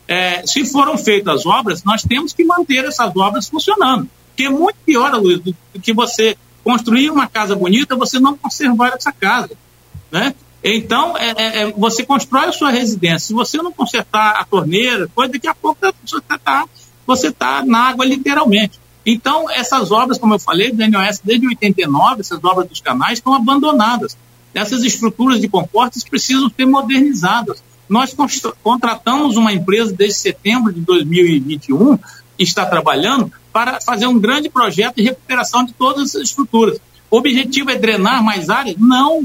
É, se foram feitas as obras, nós temos que manter essas obras funcionando. Porque é muito pior, Luiz, do que você construir uma casa bonita, você não conservar essa casa. Né? Então, é, é, é você constrói a sua residência. Se você não consertar a torneira, coisa, daqui a pouco você está você tá na água literalmente. Então, essas obras, como eu falei, do NOS desde 89, essas obras dos canais estão abandonadas. Essas estruturas de comportas precisam ser modernizadas. Nós contratamos uma empresa desde setembro de 2021 que está trabalhando para fazer um grande projeto de recuperação de todas essas estruturas. O objetivo é drenar mais áreas? Não.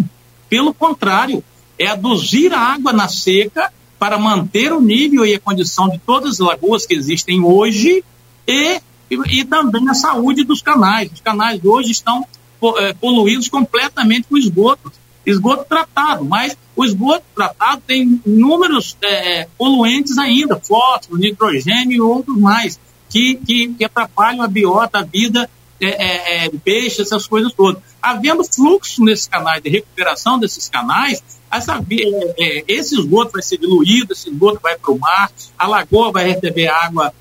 Pelo contrário, é aduzir a água na seca para manter o nível e a condição de todas as lagoas que existem hoje e e, também a saúde dos canais. Os canais hoje estão é, poluídos completamente com esgoto, esgoto tratado, mas o esgoto tratado tem inúmeros é, poluentes ainda, fósforo, nitrogênio e outros mais, que, que, que atrapalham a biota, a vida é, é, é, peixe, essas coisas todas. Havendo fluxo nesses canais, de recuperação desses canais, essa, é, é, esse esgoto vai ser diluído, esse esgoto vai para o mar, a lagoa vai receber água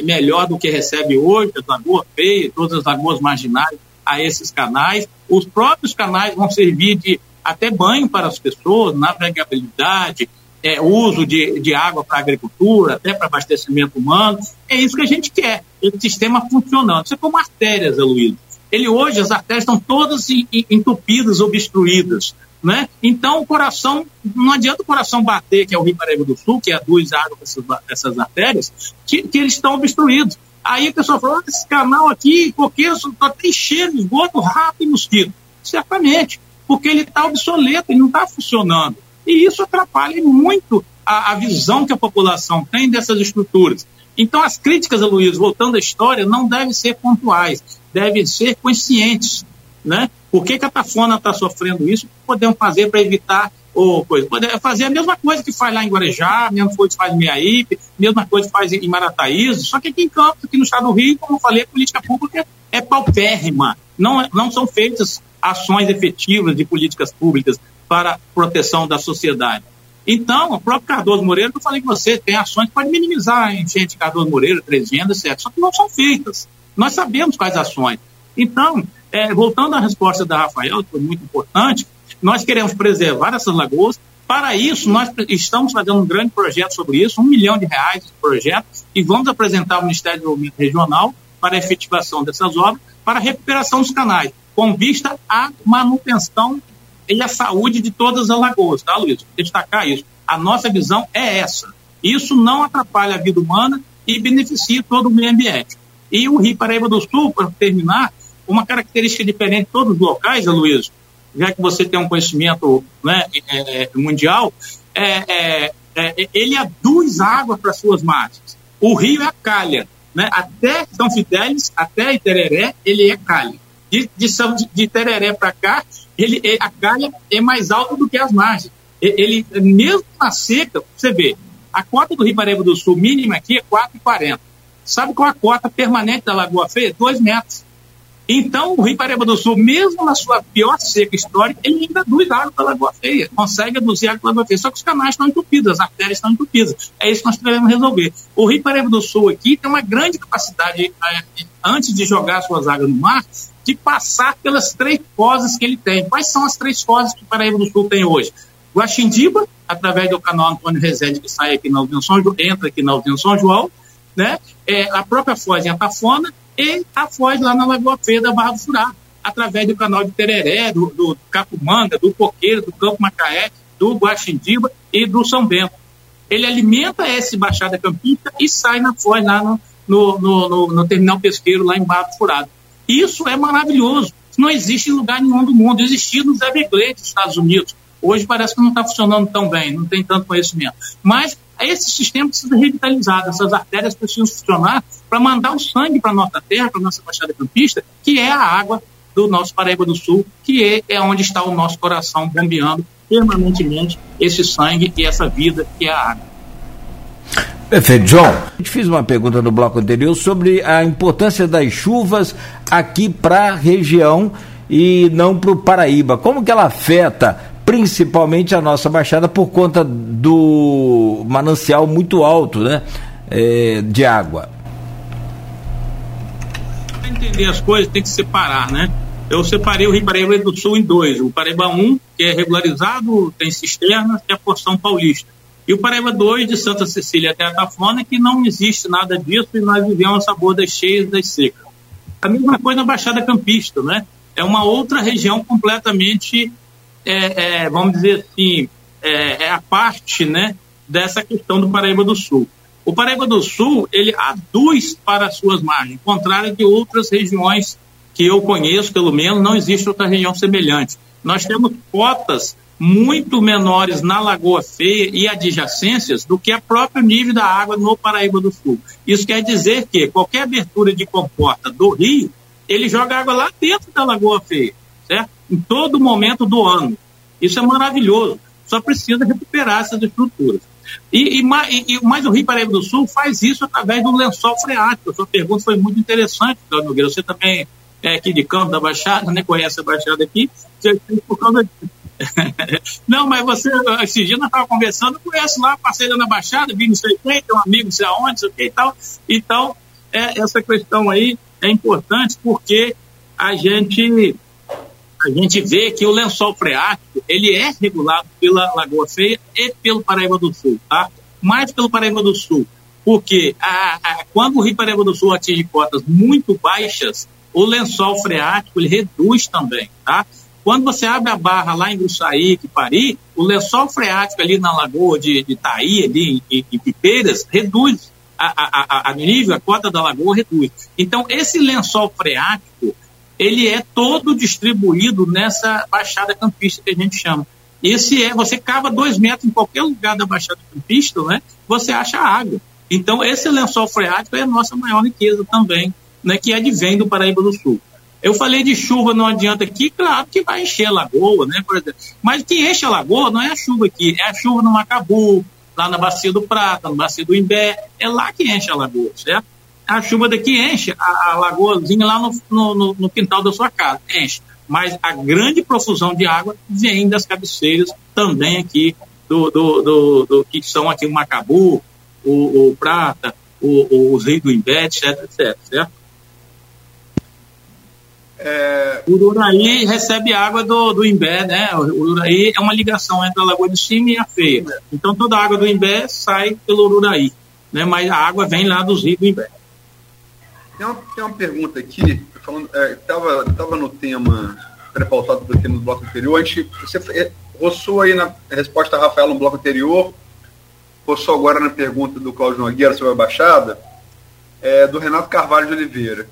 melhor do que recebe hoje, as lagoas feias, todas as lagoas marginais a esses canais. Os próprios canais vão servir de até banho para as pessoas, navegabilidade, é, uso de, de água para agricultura, até para abastecimento humano. É isso que a gente quer, esse sistema funcionando. Isso é como artérias, Luiz. Ele hoje, as artérias estão todas entupidas, obstruídas. Né? Então, o coração, não adianta o coração bater, que é o Rio Paraíba do Sul, que aduz água para essas, essas artérias, que, que, eles estão obstruídos. Aí a pessoa fala, esse canal aqui, porque está tem cheiro de esgoto, rato e mosquito. Certamente, porque ele está obsoleto, ele não está funcionando. E isso atrapalha muito a, a, visão que a população tem dessas estruturas. Então, as críticas, Luiz, voltando à história, não devem ser pontuais, devem ser conscientes. Né? Por que, que a está sofrendo isso? Podemos fazer para evitar ou coisa. Poder fazer a mesma coisa que faz lá em Guarujá, a mesma coisa que faz em Meiaípe, mesma coisa que faz em Marataízes, só que aqui em Campos, aqui no estado do Rio, como eu falei, a política pública é paupérrima. Não, não são feitas ações efetivas de políticas públicas para proteção da sociedade. Então, o próprio Cardoso Moreira, eu falei que você tem ações que podem minimizar a enchente de Cardoso Moreira, três vendas, certo? Só que não são feitas. Nós sabemos quais ações. Então, é, voltando à resposta da Rafael, que foi muito importante, nós queremos preservar essas lagoas. Para isso, nós estamos fazendo um grande projeto sobre isso, um milhão de reais de projeto, e vamos apresentar ao Ministério do Desenvolvimento Regional para a efetivação dessas obras, para a recuperação dos canais, com vista à manutenção e à saúde de todas as lagoas, tá, Luiz? Destacar isso. A nossa visão é essa. Isso não atrapalha a vida humana e beneficia todo o meio ambiente. E o Rio Paraíba do Sul, para terminar, uma característica diferente de todos os locais, Luiz, já que você tem um conhecimento né, é, é mundial, é, é, é, ele aduz água para suas margens. O rio é calha. Né? Até São Fidélis, até Itereré, ele é calha. De, de, São, de, de Tereré para cá, ele, a calha é mais alta do que as margens. Ele, mesmo na seca, você vê, a cota do Rio Paraíba do Sul mínima aqui é 4,40. Sabe qual a cota permanente da Lagoa Feia? 2 metros. Então, o Rio Paraíba do Sul, mesmo na sua pior seca histórica, ele ainda aduz água da Lagoa Feia, consegue aduzir água da Lagoa Feia, só que os canais estão entupidos, as artérias estão entupidas. É isso que nós devemos resolver. O Rio Paraíba do Sul aqui tem uma grande capacidade, eh, antes de jogar suas águas no mar, de passar pelas três fozes que ele tem. Quais são as três fozes que o Paraíba do Sul tem hoje? Guaxindiba, através do canal Antônio Rezende, que sai aqui na Alvinho São João, entra aqui na Alvinho São João, né? É, a própria Foz em Atafona e a Foz lá na Lagoa Feia da Barra do Furá, através do canal de Tereré, do, do Capumanga, do Coqueiro, do Campo Macaé, do Guaxindiba e do São Bento. Ele alimenta esse Baixada Campista e sai na Foz lá no, no, no, no, no terminal pesqueiro lá em Barra do Furado. Isso é maravilhoso. Não existe em lugar nenhum do mundo. Existia nos Everglades, Estados Unidos. Hoje parece que não está funcionando tão bem, não tem tanto conhecimento. Mas esse sistema precisa revitalizado, essas artérias precisam funcionar para mandar o sangue para a nossa terra, para a nossa Baixada Campista, que é a água do nosso Paraíba do Sul, que é, é onde está o nosso coração bombeando permanentemente esse sangue e essa vida que é a água. Perfeito, João. A gente fez uma pergunta no bloco anterior sobre a importância das chuvas aqui para a região e não para o Paraíba. Como que ela afeta principalmente a nossa baixada por conta do manancial muito alto né, é, de água. Para entender as coisas tem que separar, né? Eu separei o Rio Paraíba do Sul em dois. O Paraíba 1, que é regularizado, tem cisterna, que é a porção paulista. E o Paraíba 2, de Santa Cecília até a Tafona, que não existe nada disso e nós vivemos a sabor das cheias das secas. A mesma coisa na Baixada Campista, né? É uma outra região completamente é, é, vamos dizer assim, é, é, a parte né, dessa questão do Paraíba do Sul. O Paraíba do Sul, ele aduz para as suas margens, contrário de outras regiões que eu conheço, pelo menos, não existe outra região semelhante. Nós temos cotas muito menores na Lagoa Feia e adjacências do que a próprio nível da água no Paraíba do Sul. Isso quer dizer que qualquer abertura de comporta do rio, ele joga água lá dentro da Lagoa Feia? Em todo momento do ano. Isso é maravilhoso. Só precisa recuperar essas estruturas. E, e, e, mas o Rio Paraíba do Sul faz isso através do lençol freático. A sua pergunta foi muito interessante, Cláudio Nogueira. Você também é aqui de campo da Baixada, né? conhece a Baixada aqui. Você, por causa Não, mas você, esse dia nós estávamos conversando, conhece lá, passei lá na Baixada, vi não sei quem, tem um amigo não sei aonde, não sei o que e tal. Então, é, essa questão aí é importante porque a gente a gente vê que o lençol freático ele é regulado pela Lagoa Feia e pelo Paraíba do Sul, tá? Mais pelo Paraíba do Sul, porque a, a, quando o Rio Paraíba do Sul atinge cotas muito baixas, o lençol freático ele reduz também, tá? Quando você abre a barra lá em Gruçaí, Pari, o lençol freático ali na lagoa de, de Taí, ali em, em Pipeiras, reduz a, a, a, nível, a cota da lagoa reduz. Então, esse lençol freático, ele é todo distribuído nessa baixada campista que a gente chama. Esse é, você cava dois metros em qualquer lugar da baixada campista, né? Você acha água. Então, esse lençol freático é a nossa maior riqueza também, né? Que advém do Paraíba do Sul. Eu falei de chuva, não adianta aqui, claro que vai encher a lagoa, né? Por exemplo. Mas que enche a lagoa não é a chuva aqui, é a chuva no Macabu, lá na Bacia do Prata, no Bacia do Imbé, é lá que enche a lagoa, certo? A chuva daqui enche a, a lagoazinha lá no, no, no, quintal da sua casa, enche. Mas a grande profusão de água vem das cabeceiras também aqui do, do, do, do que são aqui o Macabu, o, o Prata, o, os rios do Imbé, etc, etc, certo? É... O Ururaí recebe água do, do Imbé, né? O Ururaí é uma ligação entre a Lagoa de Cima e a Feia. Então toda a água do Imbé sai pelo Ururaí, né? Mas a água vem lá dos rios do Imbé. Tem uma, tem uma pergunta aqui, falando, é, tava, no tema pré-pautado aqui no bloco anterior, a gente, você é, roçou aí na resposta a Rafael no bloco anterior, roçou agora na pergunta do Cláudio Nogueira sobre a Baixada, é, do Renato Carvalho de Oliveira.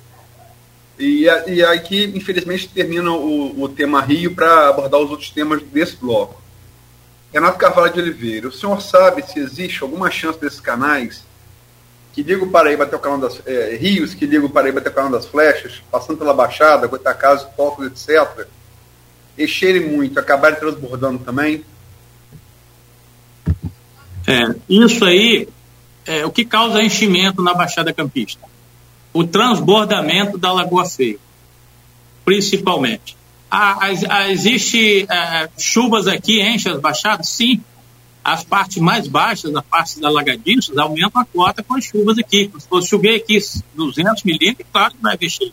E, e aqui, infelizmente, termina o, o tema Rio para abordar os outros temas desse bloco. Renato Carvalho de Oliveira, o senhor sabe se existe alguma chance desses canais que ligam o Paraíba até o canal das é, rios, que ligam o Paraíba até o canal das flechas, passando pela Baixada, Goitacazes, Tocos, etc., encherem muito, acabarem transbordando também? É, isso aí é o que causa enchimento na Baixada Campista. O transbordamento da Lagoa Feia, principalmente. Ah, existe ah, chuvas aqui, enche as baixadas? Sim, as partes mais baixas, a parte da Lagadiços, aumentam a cota com as chuvas aqui. Se for chover aqui 200 milímetros, claro que vai mexer.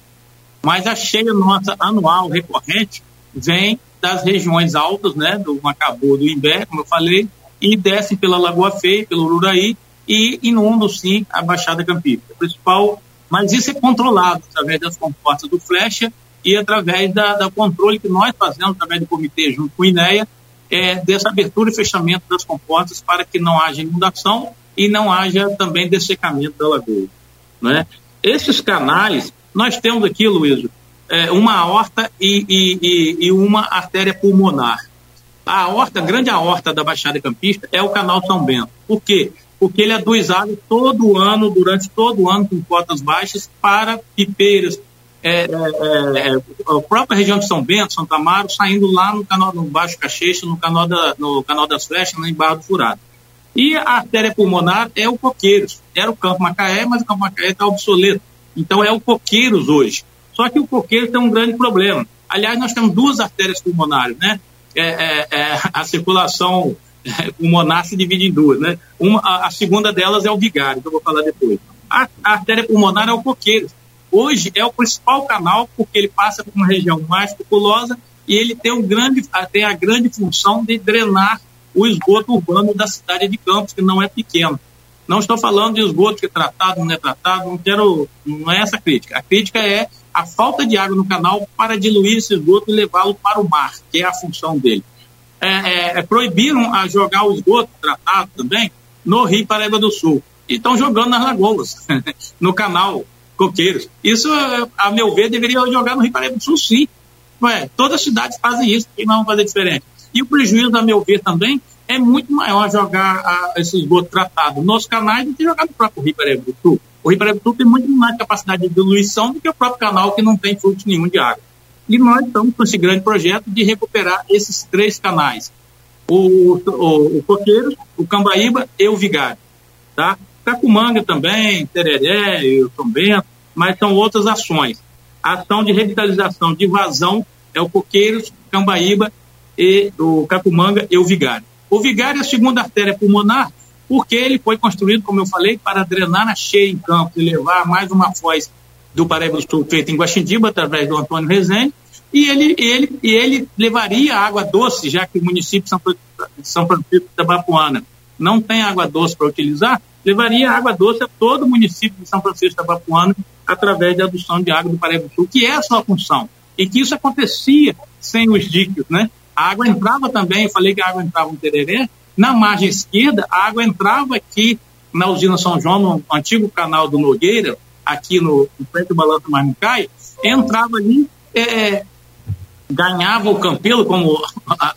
Mas a cheia nossa anual recorrente vem das regiões altas, né, do Macabu, do Imbé, como eu falei, e descem pela Lagoa Feia, pelo Ururaí, e inundam, sim, a Baixada Campista. principal, mas isso é controlado através das comportas do Flecha e através da, da controle que nós fazemos através do comitê junto com o INEA, é, dessa abertura e fechamento das comportas para que não haja inundação e não haja também dessecamento da lagoa. Né? Esses canais, nós temos aqui, Luiz, é, uma aorta e, e, e, uma artéria pulmonar. A aorta, a grande aorta da Baixada Campista é o canal São Bento. Por quê? Porque ele aduz água todo ano, durante todo o ano, com cotas baixas, para pipeiras, é, é, é, a própria região de São Bento, Santa Amaro, saindo lá no canal no Baixo Cachecha, no canal, da, no canal das Flechas, em Barra do Furado. E a artéria pulmonar é o Coqueiros. Era o Campo Macaé, mas o Campo Macaé está obsoleto. Então é o Coqueiros hoje. Só que o Coqueiros tem um grande problema. Aliás, nós temos duas artérias pulmonares, né? É, é, é a circulação pulmonar se divide em duas, né? Uma, a, a segunda delas é o vigário, que eu vou falar depois. A, a artéria pulmonar é o Coqueiros hoje é o principal canal porque ele passa por uma região mais populosa e ele tem, um grande, tem a grande função de drenar o esgoto urbano da cidade de Campos, que não é pequeno. Não estou falando de esgoto que é tratado, não é tratado, não quero, não é essa a crítica. A crítica é a falta de água no canal para diluir esse esgoto e levá-lo para o mar, que é a função dele. É, é, é, proibiram a jogar o esgoto tratado também no Rio Paraíba do Sul. E estão jogando nas lagoas, no canal coqueiros. Isso, a meu ver, deveria jogar no Rio Paraíba do Sul, sim. Ué, todas as cidades fazem isso, e não vão fazer diferente. E o prejuízo, a meu ver, também é muito maior jogar a, esse esgoto tratado nos canais do que jogar no próprio Rio Paraíba do Sul. O Rio Paraíba do Sul tem muito mais capacidade de diluição do que o próprio canal, que não tem fluxo nenhum de água. E nós estamos com esse grande projeto de recuperar esses três canais. O, o, o Coqueiros, o Cambaíba e o Vigário. Tá? Cacumanga também, Tereré o São Bento, mas são outras ações. A ação de revitalização de vazão é o Coqueiros, Cambaíba e o Cacumanga e o Vigário. O Vigário é a segunda artéria pulmonar, porque ele foi construído, como eu falei, para drenar a cheia em campo e levar mais uma foz do Paraíba do Sul em Guaxindiba, através do Antônio Rezende, e ele, ele, e ele levaria água doce, já que o município de São Francisco da Bapuana não tem água doce para utilizar, levaria água doce a todo o município de São Francisco da Bapuana através da adução de água do Paraíba Sul, que é a sua função. E que isso acontecia sem os diques, né? A água entrava também, eu falei que a água entrava no Tereré, na margem esquerda, a água entrava aqui na usina São João, no antigo canal do Nogueira, aqui no, no frente do Balanço Marmucai, entrava ali, é, ganhava o campelo, como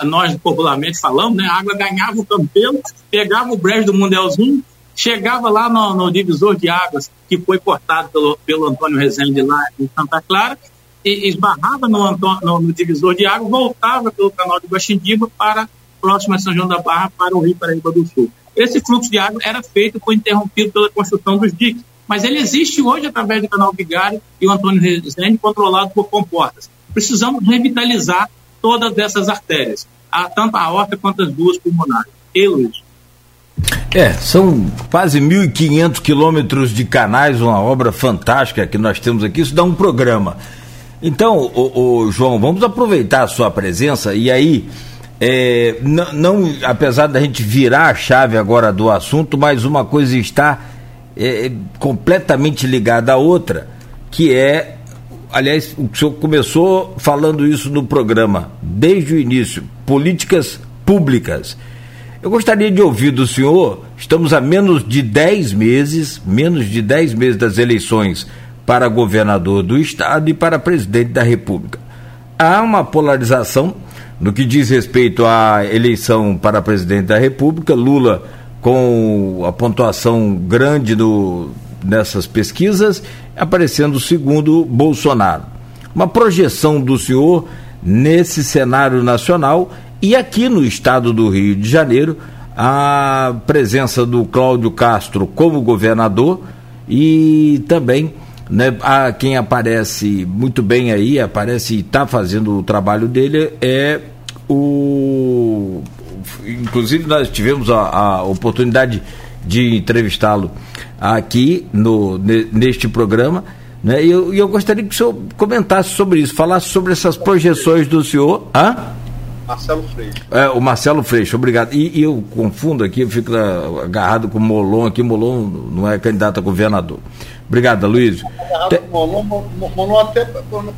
nós popularmente falamos, né? A água ganhava o campelo, pegava o brejo do Mundelzinho, chegava lá no, no, divisor de águas que foi cortado pelo, pelo Antônio Rezende lá em Santa Clara, e esbarrava no, no, no divisor de água, voltava pelo canal de Guaxindiba para próxima São João da Barra, para o Rio Paraíba do Sul. Esse fluxo de água era feito, foi interrompido pela construção dos diques, mas ele existe hoje através do canal Vigário e o Antônio Rezende, controlado por comportas. Precisamos revitalizar todas essas artérias, a, tanto a aorta quanto as duas pulmonares. ok, Luiz? É, são quase 1.500 quilômetros de canais, uma obra fantástica que nós temos aqui. Isso dá um programa. Então, o, o João, vamos aproveitar a sua presença e aí, é, não, não, apesar da gente virar a chave agora do assunto, mas uma coisa está é, completamente ligada à outra, que é, aliás, o senhor começou falando isso no programa, desde o início, políticas públicas. Eu gostaria de ouvir do senhor, estamos a menos de 10 meses, menos de 10 meses das eleições para governador do estado e para presidente da República. Há uma polarização no que diz respeito à eleição para presidente da República, Lula com a pontuação grande nessas pesquisas, aparecendo segundo Bolsonaro. Uma projeção do senhor nesse cenário nacional e aqui no estado do Rio de Janeiro, a presença do Cláudio Castro como governador e também né, a quem aparece muito bem aí, aparece e está fazendo o trabalho dele é o inclusive nós tivemos a, a oportunidade de entrevistá-lo aqui no, neste programa. Né? E eu, eu gostaria que o senhor comentasse sobre isso, falasse sobre essas projeções do senhor. Hã? Marcelo Freixo. É, o Marcelo Freixo, obrigado. E, e, eu confundo aqui, eu fico agarrado com o Molon aqui, Molon não é candidato a governador. Obrigado, Luiz. Te... Molon até,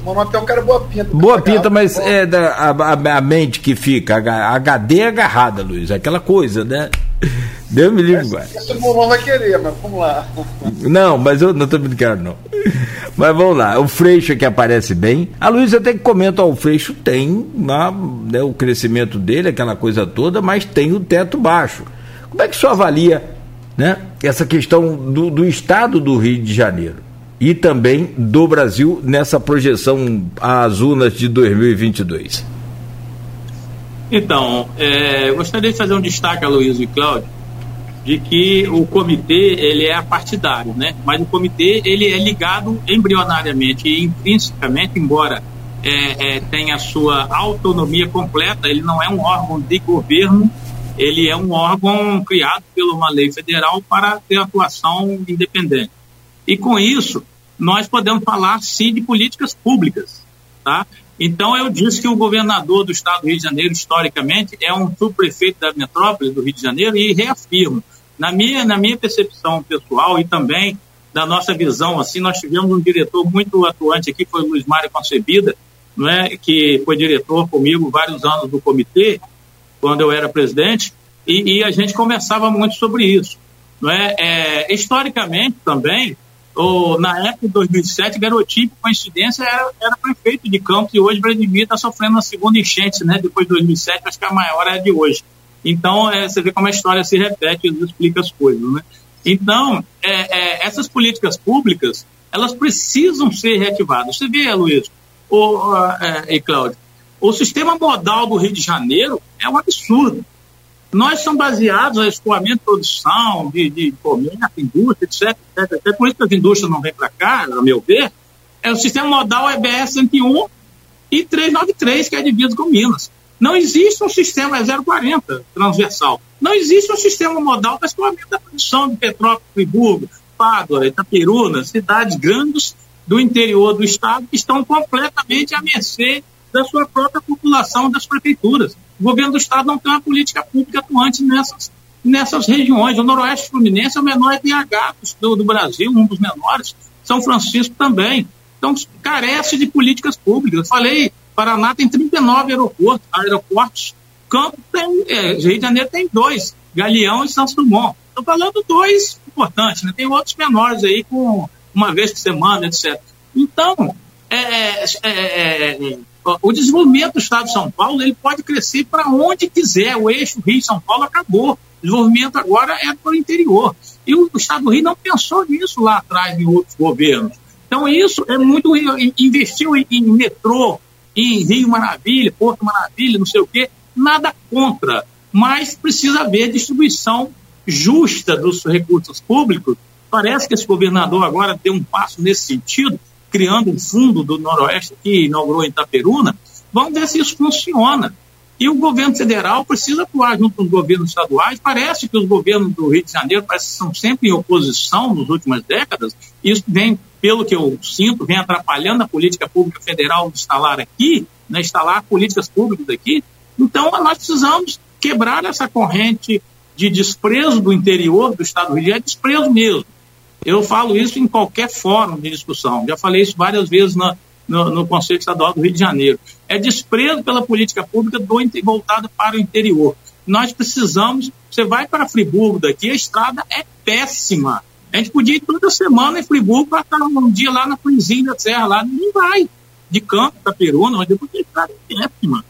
Molon até é um cara boa pinta. Boa pinta, mas é da, a, a, mente que fica, a, HD é agarrada, Luiz, aquela coisa, né? Deus me livre, pai. Esse o Molon vai querer, mas vamos lá. Não, mas eu não estou brincando, não. Mas vamos lá, o Freixo que aparece bem. A Luiz até que comenta, ó, o Freixo tem né, o crescimento dele, aquela coisa toda, mas tem o teto baixo. Como é que o senhor avalia né, essa questão do, do estado do Rio de Janeiro e também do Brasil nessa projeção às urnas de 2022? Então, é, gostaria de fazer um destaque a Luiz e Cláudio de que o comitê ele é partidário, né? Mas o comitê ele é ligado embrionariamente e intrinsecamente, embora é, é, tenha sua autonomia completa, ele não é um órgão de governo ele é um órgão criado por uma lei federal para ter atuação independente. E com isso, nós podemos falar sim de políticas públicas, tá? Então eu disse que o governador do estado do Rio de Janeiro, historicamente, é um subprefeito da metrópole do Rio de Janeiro e reafirmo, na minha, na minha percepção pessoal e também da nossa visão, assim, nós tivemos um diretor muito atuante aqui, foi o Luiz Mário Concebida, não é, que foi diretor comigo vários anos do comitê, quando eu era presidente, e, e a gente conversava muito sobre isso. Não é? é historicamente também, o, na época de 2007, Garotinho, por coincidência, era, era prefeito de Campos e hoje Vladimir está sofrendo uma segunda enchente, né? Depois de 2007, acho que a maior é a de hoje. Então, é, você vê como a história se repete e explica as coisas, né? Então, é, é, essas políticas públicas, elas precisam ser reativadas. Você vê, Luiz, o, é, e Cláudio, o sistema modal do Rio de Janeiro é um absurdo. Nós somos baseados no escoamento de produção, de, de comércio, indústria, etc, etc, etc. Por isso que as indústrias não vêm para cá, a meu ver. É, o sistema modal é BS 101 e 393, que é dividido com Minas. Não existe um sistema, é 040 transversal. Não existe um sistema modal para escoamento da produção de Petrópolis, Friburgo, Pádua, Itaperuna, cidades grandes do interior do estado que estão completamente à mercê da sua própria população, das prefeituras. O governo do estado não tem uma política pública atuante nessas, nessas regiões. O Noroeste Fluminense é o menor IDH do, do Brasil, um dos menores. São Francisco também. Então, carece de políticas públicas. Falei, Paraná tem 39 aeroportos. aeroportos. Campo tem, é, Rio de Janeiro tem dois, Galeão e Santos Dumont. Estou falando dois importantes, né? tem outros menores aí com uma vez por semana, etc. Então, é, é, é, é o desenvolvimento do Estado de São Paulo ele pode crescer para onde quiser. O eixo Rio-São Paulo acabou. O desenvolvimento agora é para o interior. E o Estado do Rio não pensou nisso lá atrás em outros governos. Então, isso é muito. Investiu em, em metrô, em Rio Maravilha, Porto Maravilha, não sei o quê, nada contra. Mas precisa haver distribuição justa dos recursos públicos. Parece que esse governador agora deu um passo nesse sentido, criando um fundo do Noroeste que inaugurou em Itaperuna, vamos ver se isso funciona. E o governo federal precisa atuar junto com os governos estaduais. Parece que os governos do Rio de Janeiro parece que são sempre em oposição nas últimas décadas. Isso vem, pelo que eu sinto, vem atrapalhando a política pública federal de instalar aqui, né, instalar políticas públicas aqui. Então, nós precisamos quebrar essa corrente de desprezo do interior do Estado do Rio de Janeiro, é desprezo mesmo. Eu falo isso em qualquer fórum de discussão. Já falei isso várias vezes na, no, no, Conselho Estadual do Rio de Janeiro. É desprezo pela política pública do, voltada para o interior. Nós precisamos. Você vai para Friburgo daqui, a estrada é péssima. A gente podia ir toda semana em Friburgo para estar um dia lá na Cruzinha da Serra, lá, ninguém vai. De Campo, Itaperuna, mas depois a estrada é péssima.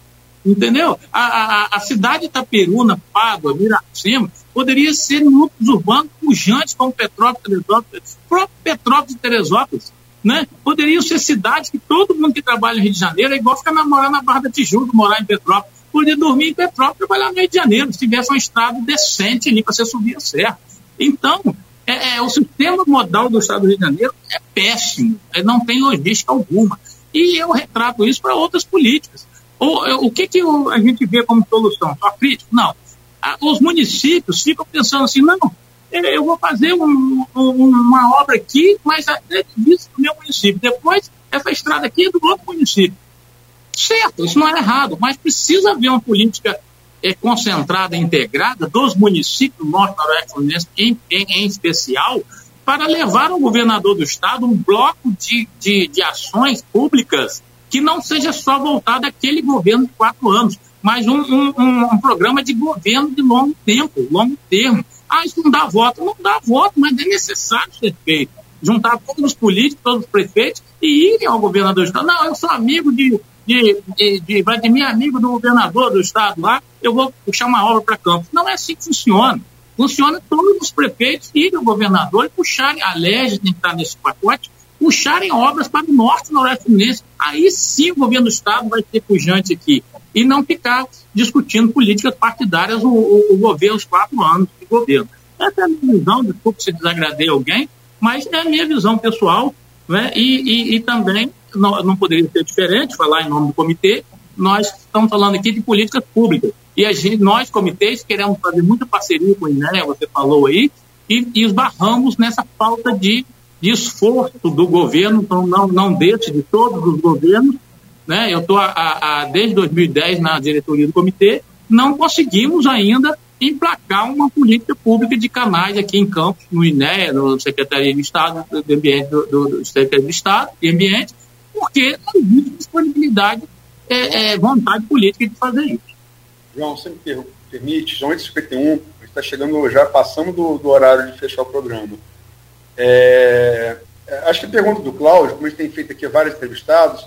Entendeu? A, a, a cidade de Itaperuna, Pádua, Miracema, poderia ser núcleos urbanos pujantes como Petrópolis, Teresópolis, próprio Petrópolis e Teresópolis né? Poderiam ser cidades que todo mundo que trabalha no Rio de Janeiro é igual ficar namorando na Barra da Tijuca, morar em Petrópolis. Poderia dormir em Petrópolis trabalhar no Rio de Janeiro, se tivesse uma estrada decente ali para você subir a serra. Então, é, é, o sistema modal do Estado do Rio de Janeiro é péssimo, é, não tem logística alguma. E eu retrato isso para outras políticas. O, é, o que, que a gente vê como solução? Só crítico? Não. Os municípios ficam pensando assim, não, eu vou fazer um, um, uma obra aqui, mas é disso do meu município. Depois, essa estrada aqui é do outro município. Certo, isso não é errado, mas precisa haver uma política é, concentrada, integrada dos municípios Norte Noroeste Fluminense, em, em, em, especial, para levar ao governador do estado um bloco de, de, de ações públicas que não seja só voltado àquele governo de quatro anos, mas um, um, um programa de governo de longo tempo, longo termo, ah, isso não dá voto. Não dá voto, mas é necessário ser feito. Juntar todos os políticos, todos os prefeitos e irem ao governador do Estado. Não, eu sou amigo de, de, de, de Vladimir, amigo do governador do Estado lá, eu vou puxar uma obra para Campos. Não é assim que funciona. Funciona todos os prefeitos irem ao governador e puxarem, a LEG nesse pacote, puxarem obras para o norte e noroeste. Aí sim o governo do Estado vai ser pujante aqui. E não ficar discutindo políticas partidárias o, o, o governo, os quatro anos de governo. Essa é a minha visão, desculpe se desagradei alguém, mas é a minha visão pessoal, né? e, e, e também não, não poderia ser diferente, falar em nome do comitê, nós estamos falando aqui de políticas públicas. E a gente, nós, comitês, queremos fazer muita parceria com o INEA, você falou aí, e, e esbarramos nessa falta de de esforço do governo, então não, não desse, de todos os governos. Né? Eu estou desde 2010 na diretoria do comitê, não conseguimos ainda emplacar uma política pública de canais aqui em Campos, no INEA, no Secretaria de Estado do Ambiente, do, do, do Secretaria de Estado e Ambiente, porque não existe disponibilidade, é, é, vontade política de fazer isso. João, você me permite, João 851, a gente está chegando já, passamos do, do horário de fechar o programa. É, acho que a pergunta do Cláudio, como a gente tem feito aqui vários entrevistados,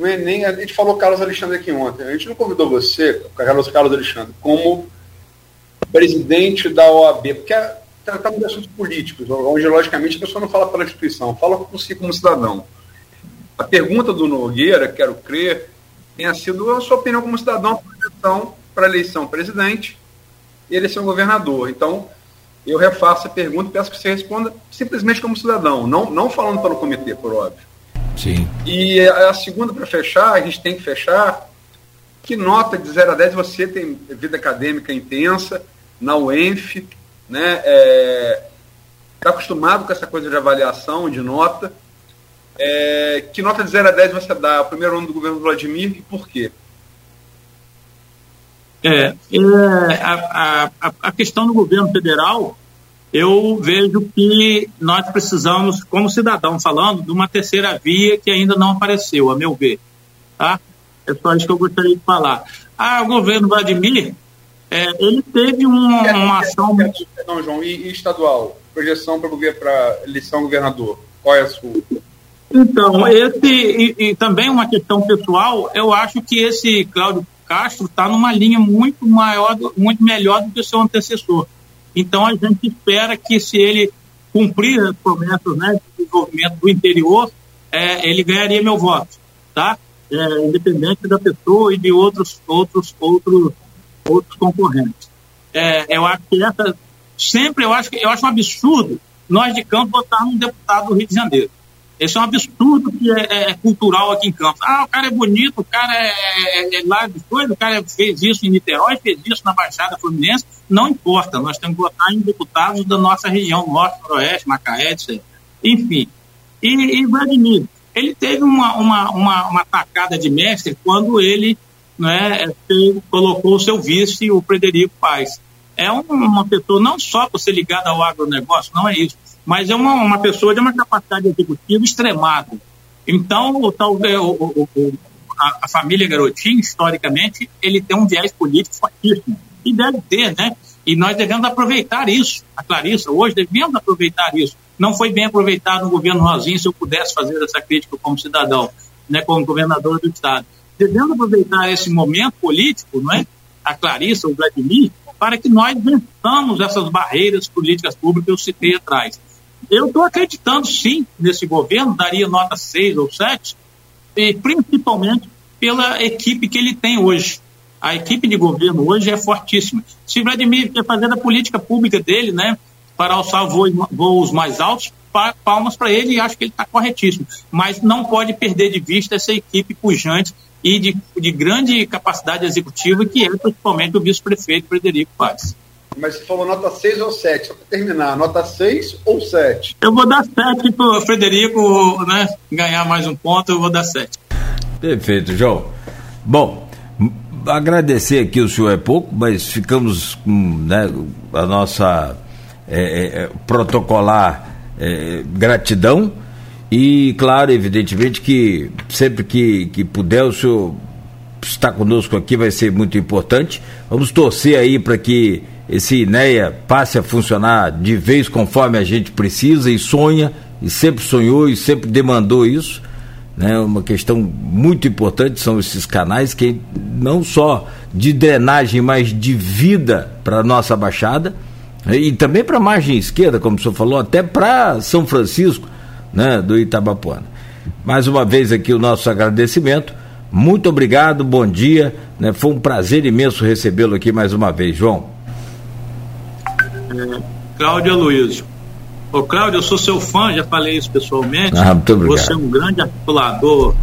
não é nem. A gente falou Carlos Alexandre aqui ontem. A gente não convidou você, Carlos, Carlos Alexandre, como presidente da OAB, porque é, tratamos de assuntos políticos, onde, logicamente, a pessoa não fala pela instituição, fala por si como cidadão. A pergunta do Nogueira, quero crer, tenha sido a sua opinião como cidadão para eleição presidente e eleição governador. Então, eu refaço a pergunta e peço que você responda simplesmente como cidadão, não, não falando pelo comitê, por óbvio. Sim. E a segunda, para fechar, a gente tem que fechar. Que nota de 0 a 10 você tem vida acadêmica intensa na UENF, né? Está é, tá acostumado com essa coisa de avaliação, de nota. É, que nota de 0 a 10 você dá ao primeiro ano do governo Vladimir e por quê? É, é a, a, a questão do governo federal, eu vejo que nós precisamos, como cidadão falando, de uma terceira via que ainda não apareceu, a meu ver. Tá? É só isso que eu gostaria de falar. Ah, o governo Vladimir, é, ele teve uma, uma ação. Não, João, e, e estadual? Projeção para eleição governador? Qual é a sua? Então, esse, e, e, também uma questão pessoal, eu acho que esse Cláudio Castro está numa linha muito maior, muito melhor do que o seu antecessor. Então a gente espera que se ele cumprir as promessas né, de desenvolvimento do interior, é, ele ganharia meu voto, tá? É, independente da pessoa e de outros outros outros outros concorrentes. É, eu acho que essa sempre eu acho que eu acho um absurdo nós de Campos votarmos um deputado do Rio de Janeiro. Esse é um absurdo que é, é, é, cultural aqui em Campos. Ah, o cara é bonito, o cara é, é, é lá de coisa, o cara fez isso em Niterói, fez isso na Baixada Fluminense. Não importa, nós temos que votar em deputados da nossa região, Norte, Noroeste, Macaé, etc. Enfim. E, e Vladimir, ele teve uma, uma, uma, uma tacada de mestre quando ele né, colocou o seu vice, o Frederico Paes. É uma pessoa não só por ser ligada ao agronegócio, não é isso mas é uma, uma pessoa de uma capacidade executiva extremada. Então, o, tal, o, o, a, a, família Garotinho, historicamente, ele tem um viés político fortíssimo. E deve ter, né? E nós devemos aproveitar isso. A Clarissa, hoje, devemos aproveitar isso. Não foi bem aproveitado no governo Rosinho, se eu pudesse fazer essa crítica como cidadão, né, como governador do Estado. Devemos aproveitar esse momento político, não é? A Clarissa, o Vladimir, para que nós vençamos essas barreiras políticas públicas que eu citei atrás. Eu estou acreditando sim nesse governo, daria nota 6 ou 7, e principalmente pela equipe que ele tem hoje. A equipe de governo hoje é fortíssima. Se Vladimir quer fazer a política pública dele, né, para alçar voos, mais altos, palmas para ele e acho que ele está corretíssimo. Mas não pode perder de vista essa equipe pujante e de, de grande capacidade executiva, que é principalmente o vice-prefeito Frederico Paz. Mas você falou nota 6 ou 7, só para terminar, nota 6 ou 7? Eu vou dar 7 para o Frederico né, ganhar mais um ponto, eu vou dar 7. Perfeito, João. Bom, agradecer aqui o senhor é pouco, mas ficamos com né, a nossa é, é, é, protocolar é, gratidão e, claro, evidentemente que sempre que, que puder o senhor estar conosco aqui vai ser muito importante. Vamos torcer aí para que esse INEA passe a funcionar de vez conforme a gente precisa e sonha, e sempre sonhou e sempre demandou isso. Né? Uma questão muito importante são esses canais que não só de drenagem, mas de vida para a nossa Baixada né? e também para a margem esquerda, como o senhor falou, até para São Francisco né? do Itabapuana. Mais uma vez aqui o nosso agradecimento. Muito obrigado, bom dia. Né? Foi um prazer imenso recebê-lo aqui mais uma vez, João. É, Cláudio Aloysio. Ô, Cláudio, eu sou seu fã, já falei isso pessoalmente. Ah, muito obrigado. Você é um grande articulador.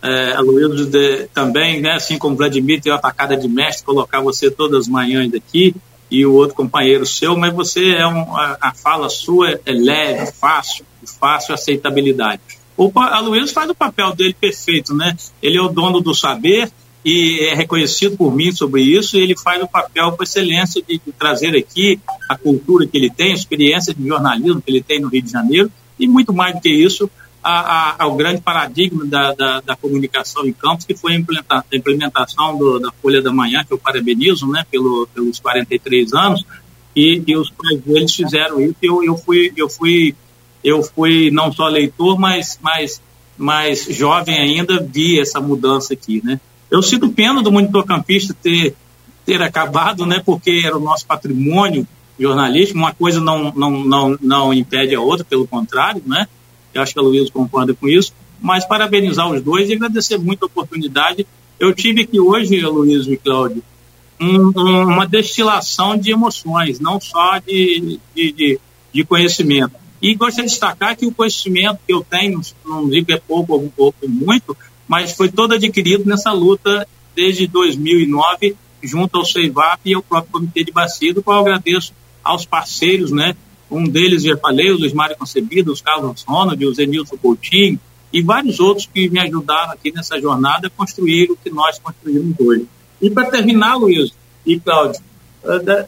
É, Aloysio de, também, né, assim como Vladimir tem uma atacada de mestre, colocar você todas as manhãs aqui e o outro companheiro seu, mas você é um, a, a fala sua é leve, fácil, fácil aceitabilidade. O Aloysio faz o papel dele perfeito, né? Ele é o dono do saber, e é reconhecido por mim sobre isso, e ele faz o papel com excelência de, de, trazer aqui a cultura que ele tem, a experiência de jornalismo que ele tem no Rio de Janeiro, e muito mais do que isso, a, a, ao grande paradigma da, da, da, comunicação em campos, que foi a, a implementação do, da Folha da Manhã, que eu parabenizo né, pelo, pelos 43 anos, e, e os pais deles fizeram isso, e eu, eu, fui, eu, fui, eu fui não só leitor, mas, mas, mas jovem ainda, vi essa mudança aqui, né? Eu sinto pena do monitor campista ter, ter acabado, né, porque era o nosso patrimônio jornalístico, uma coisa não, não, não, não impede a outra, pelo contrário, né? Eu acho que a Luísa concorda com isso, mas parabenizar os dois e agradecer muito a oportunidade. Eu tive aqui hoje, Luísa e Cláudio, um, um, uma destilação de emoções, não só de, de, de, de, conhecimento. E gostaria de destacar que o conhecimento que eu tenho, não digo é pouco ou, ou muito, mas foi todo adquirido nessa luta desde 2009, junto ao CEIVAP e ao próprio Comitê de Bacia, do qual agradeço aos parceiros, né? Um deles, já falei, o Luiz Mário Concebido, os Carlos Ronald, o Zenilson Coutinho e vários outros que me ajudaram aqui nessa jornada a construir o que nós construímos hoje. E para terminar, Luiz e Cláudio,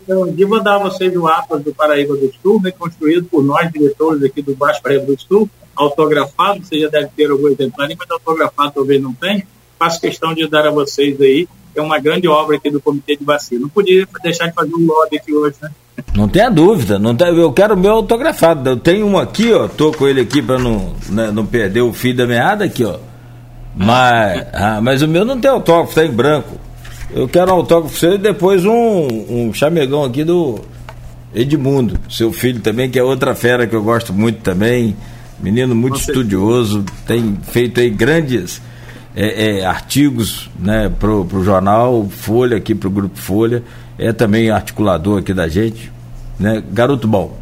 eu vou dar a vocês o Atlas do Paraíba do Sul, né, construído por nós, diretores aqui do Baixo Paraíba do Sul, autografado, você já deve ter algum exemplar, mas autografado talvez não tenha. Faço questão de dar a vocês aí. É uma grande obra aqui do Comitê de Vacina. Não podia deixar de fazer um lobby aqui hoje, né? Não tenha dúvida, não tem, eu quero o meu autografado. Eu tenho um aqui, ó, tô com ele aqui para não, né, não perder o fio da meada aqui, ó. Mas, ah, mas o meu não tem autógrafo, tá em branco. Eu quero um autógrafo seu e depois um, um chamegão aqui do Edmundo, seu filho também, que é outra fera que eu gosto muito também. Menino muito estudioso, tem feito aí grandes é, é, artigos né, pro, pro jornal Folha, aqui pro Grupo Folha. É também articulador aqui da gente. Né? Garoto bom.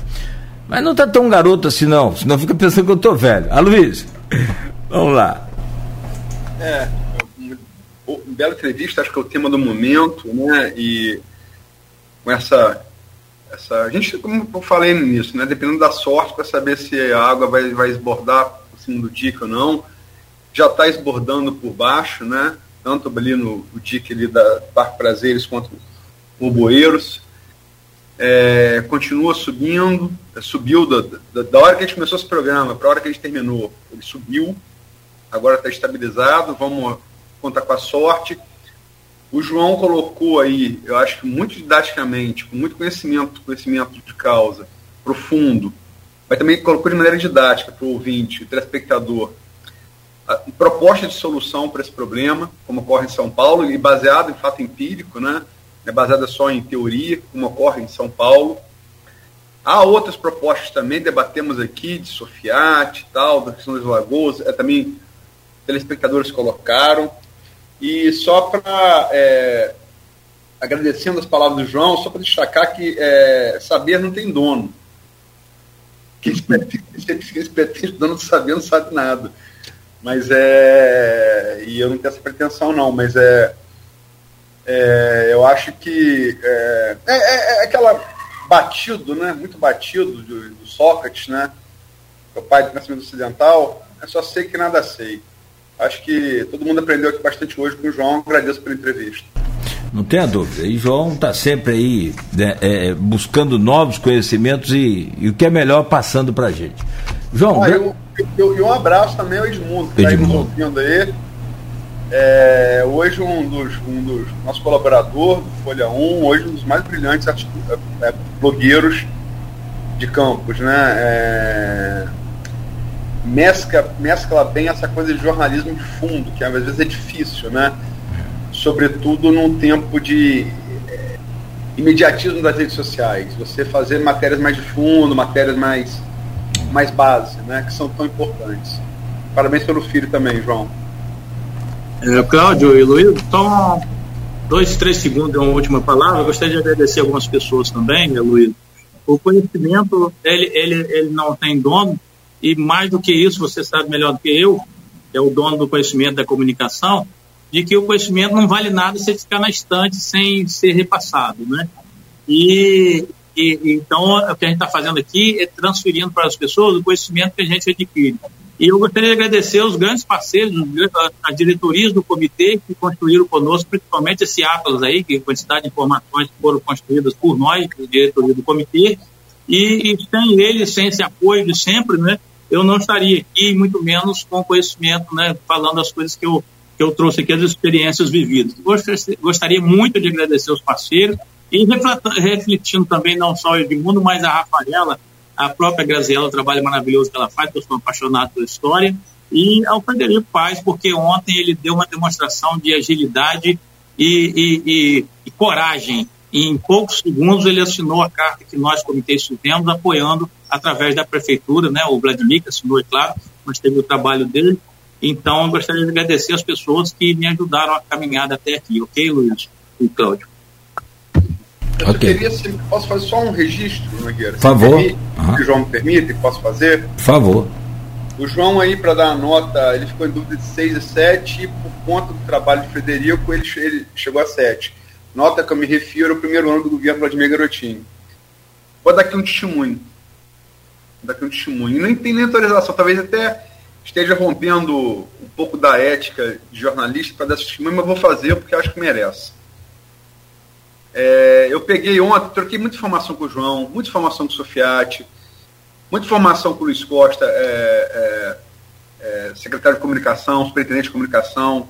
Mas não tá tão garoto assim não, senão fica pensando que eu tô velho. Ah, Luiz. Vamos lá. É, uma bela entrevista, acho que é o tema do momento, né? E com essa. Essa a gente, como eu falei nisso, né? Dependendo da sorte para saber se a água vai, vai esbordar por cima do dique ou não. Já está esbordando por baixo, né? Tanto ali no, no dique ali da Parque Prazeres quanto o Boeiros é, continua subindo, é, subiu da, da, da, hora que a gente começou esse programa para a hora que a gente terminou, ele subiu, agora está estabilizado, vamos contar com a sorte. O João colocou aí, eu acho que muito didaticamente, com muito conhecimento, conhecimento de causa, profundo, mas também colocou de maneira didática para o ouvinte, o telespectador, a proposta de solução para esse problema, como ocorre em São Paulo, e baseado em fato empírico, né? é baseada só em teoria, como ocorre em São Paulo. Há outras propostas também, debatemos aqui, de Sofiati e tal, da questão das lagoas, é, também telespectadores colocaram. E só para, é, agradecendo as palavras do João, só para destacar que é, saber não tem dono. Quem espera dono de saber não sabe nada. Mas é. E eu não tenho essa pretensão, não, mas é é, eu acho que é, é, é, é, aquela batido, né? Muito batido do, do Sócrates, né? O pai do pensamento ocidental. Eu só sei que nada sei. Acho que todo mundo aprendeu aqui bastante hoje com o João. Agradeço pela entrevista. Não tenha dúvida. E João está sempre aí né, é, buscando novos conhecimentos e, e, o que é melhor passando para a gente. João. Ah, eu, eu, eu, um abraço também ao Edmundo, que está nos ouvindo aí. É, hoje um dos, um dos nosso colaborador do Folha 1, hoje um dos mais brilhantes é, é, blogueiros de campos, né? É, mescla, mescla bem essa coisa de jornalismo de fundo, que às vezes é difícil, né? Sobretudo num tempo de é, imediatismo das redes sociais. Você fazer matérias mais de fundo, matérias mais, mais base, né? Que são tão importantes. Parabéns pelo filho também, João. É, Cláudio e Luiz, só dois, três segundos uma última palavra. Eu gostaria de agradecer algumas pessoas também, né, Luiz. O conhecimento, ele, ele, ele não tem dono, e mais do que isso, você sabe melhor do que eu, que é o dono do conhecimento da comunicação, de que o conhecimento não vale nada se ficar na estante sem ser repassado, né? E, e então, o que a gente está fazendo aqui é transferindo para as pessoas o conhecimento que a gente adquire. E eu gostaria de agradecer os grandes parceiros, as diretorias do comitê que construíram conosco, principalmente esse Atlas aí, que a quantidade de informações que foram construídas por nós, diretoria do comitê, e, e sem eles, sem esse apoio de sempre, né, eu não estaria aqui, muito menos com conhecimento, né, falando as coisas que eu, que eu trouxe aqui, as experiências vividas. Gostaria muito de agradecer os parceiros e refletindo também não só o Edmundo, mas a Rafaela, a própria Graziela, o trabalho maravilhoso que ela faz, que eu sou apaixonado pela história, e ao Frederico Paz, porque ontem ele deu uma demonstração de agilidade e, e, e, e coragem. E em poucos segundos ele assinou a carta que nós, comitês, fizemos, apoiando através da prefeitura, né? O Vladimir que assinou, é claro, mas teve o trabalho dele. Então, eu gostaria de agradecer as pessoas que me ajudaram a caminhar até aqui, ok, Luiz e Cláudio? Eu okay. queria, se posso fazer só um registro, Nogueira? Por favor. Se uhum. o João me permite, posso fazer? Por favor. O João aí, para dar a nota, ele ficou em dúvida de 6 e 7 e por conta do trabalho de Frederico, ele, ele chegou a 7. Nota que eu me refiro ao primeiro ano do governo Vladimir Garotinho. Vou dar aqui um testemunho. Vou dar aqui um testemunho. Nem tem nem autorização, talvez até esteja rompendo um pouco da ética de jornalista para dar esse testemunho, mas vou fazer porque acho que merece. É, eu peguei ontem, troquei muita informação com o João, muita informação com o Sofiati, muita informação com o Luiz Costa, é, é, é secretário de comunicação, superintendente de comunicação,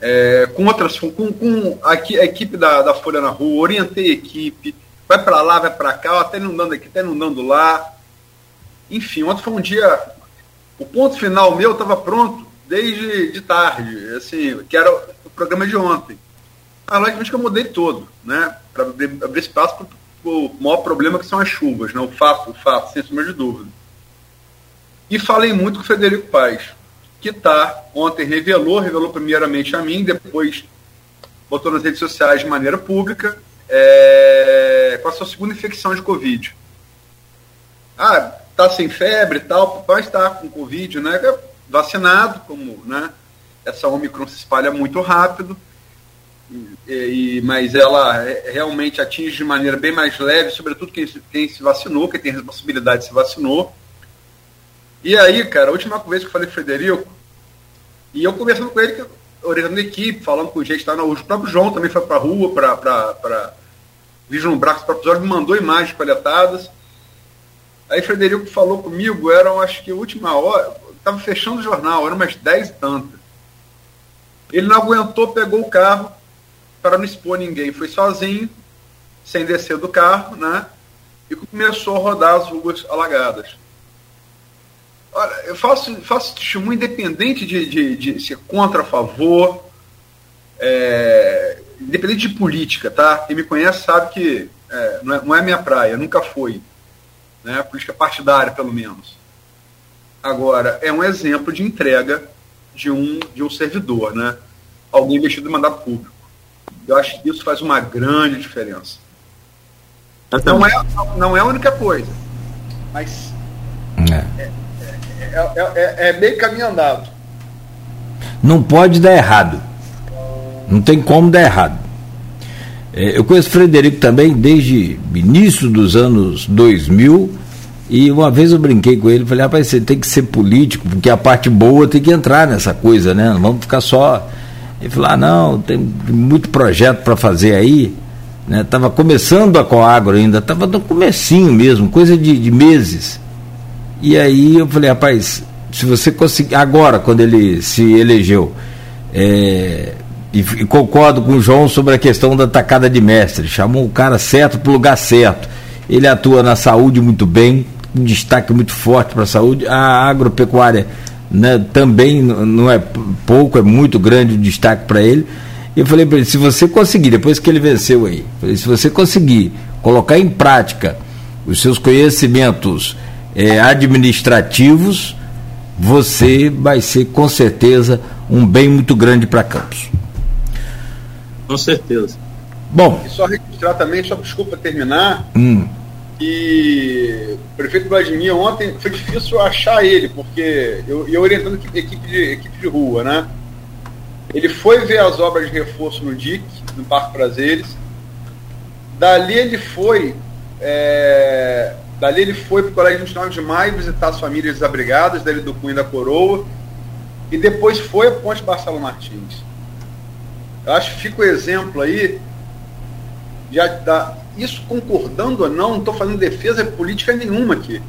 é, com outras, com, com a, a, equipe da, da Folha na Rua, orientei a equipe, vai para lá, vai para cá, até não dando aqui, até não dando lá. Enfim, ontem foi um dia. O ponto final meu estava pronto desde de tarde, assim, que era o programa de ontem a logicamente que eu mudei todo, né? Para abrir espaço para o maior problema que são as chuvas, né? O fato, o fato, sem sombra de dúvida. E falei muito com o Frederico Paz, que tá, ontem revelou, revelou primeiramente a mim, depois botou nas redes sociais de maneira pública, é, com a sua segunda infecção de Covid. Ah, está sem febre e tal, papai está com Covid, né? Vacinado, como né? essa Omicron se espalha muito rápido, e, e, mas ela realmente atinge de maneira bem mais leve, sobretudo quem, quem se vacinou, quem tem responsabilidade se vacinou. E aí, cara, a última vez que eu falei com o Frederico, e eu conversando com ele, orientando a equipe, falando com gente, tá, o próprio João também foi para a rua para vislumbrar os próprios olhos, me mandou imagens coletadas. Aí Frederico falou comigo, eram acho que a última hora, estava fechando o jornal, eram umas 10 e tantas. Ele não aguentou, pegou o carro para não expor ninguém, foi sozinho, sem descer do carro, né? E começou a rodar as ruas alagadas. Olha, eu faço, faço testemunho independente de, de, de ser contra, a favor, é, independente de política, tá? Quem me conhece sabe que é, não, é, não é minha praia, nunca foi né, política partidária, pelo menos. Agora, é um exemplo de entrega de um, de um servidor, né? alguém investido em mandato público. Eu acho que isso faz uma grande diferença. Não é, não é a única coisa, mas é, é, é, é meio caminho andado. Não pode dar errado. Não tem como dar errado. É, eu conheço Frederico também desde início dos anos 2000 e uma vez eu brinquei com ele, falei, rapaz, você tem que ser político, porque a parte boa tem que entrar nessa coisa, né? Não vamos ficar só. Ele falou, ah, não, tem muito projeto para fazer aí. Né? Tava começando a Coagro ainda, estava no comecinho mesmo, coisa de, de meses. E aí eu falei, rapaz, se você conseguir. Agora, quando ele se elegeu, é, e, e, concordo com o João sobre a questão da tacada de mestre. Chamou o cara certo para o lugar certo. Ele atua na saúde muito bem, um destaque muito forte para a saúde. A agropecuária né, também não é pouco, é muito grande o destaque para ele. Eu falei para ele: se você conseguir, depois que ele venceu aí, falei, se você conseguir colocar em prática os seus conhecimentos é, administrativos, você vai ser com certeza um bem muito grande para Campos. Com certeza. Bom. E só registrar também, só desculpa terminar, hum. que o prefeito Vladimir ontem foi difícil achar ele, porque eu, eu orientando equipe de, equipe de rua, né? Ele foi ver as obras de reforço no DIC, no Parque Prazeres. Dali ele foi. É, dali ele foi para o Colégio 29 de Maio visitar as famílias desabrigadas, dali do Cunha da Coroa. E depois foi a Ponte Barcelo Martins. Eu acho que fica o exemplo aí, já isso concordando ou não, não estou fazendo defesa política nenhuma aqui.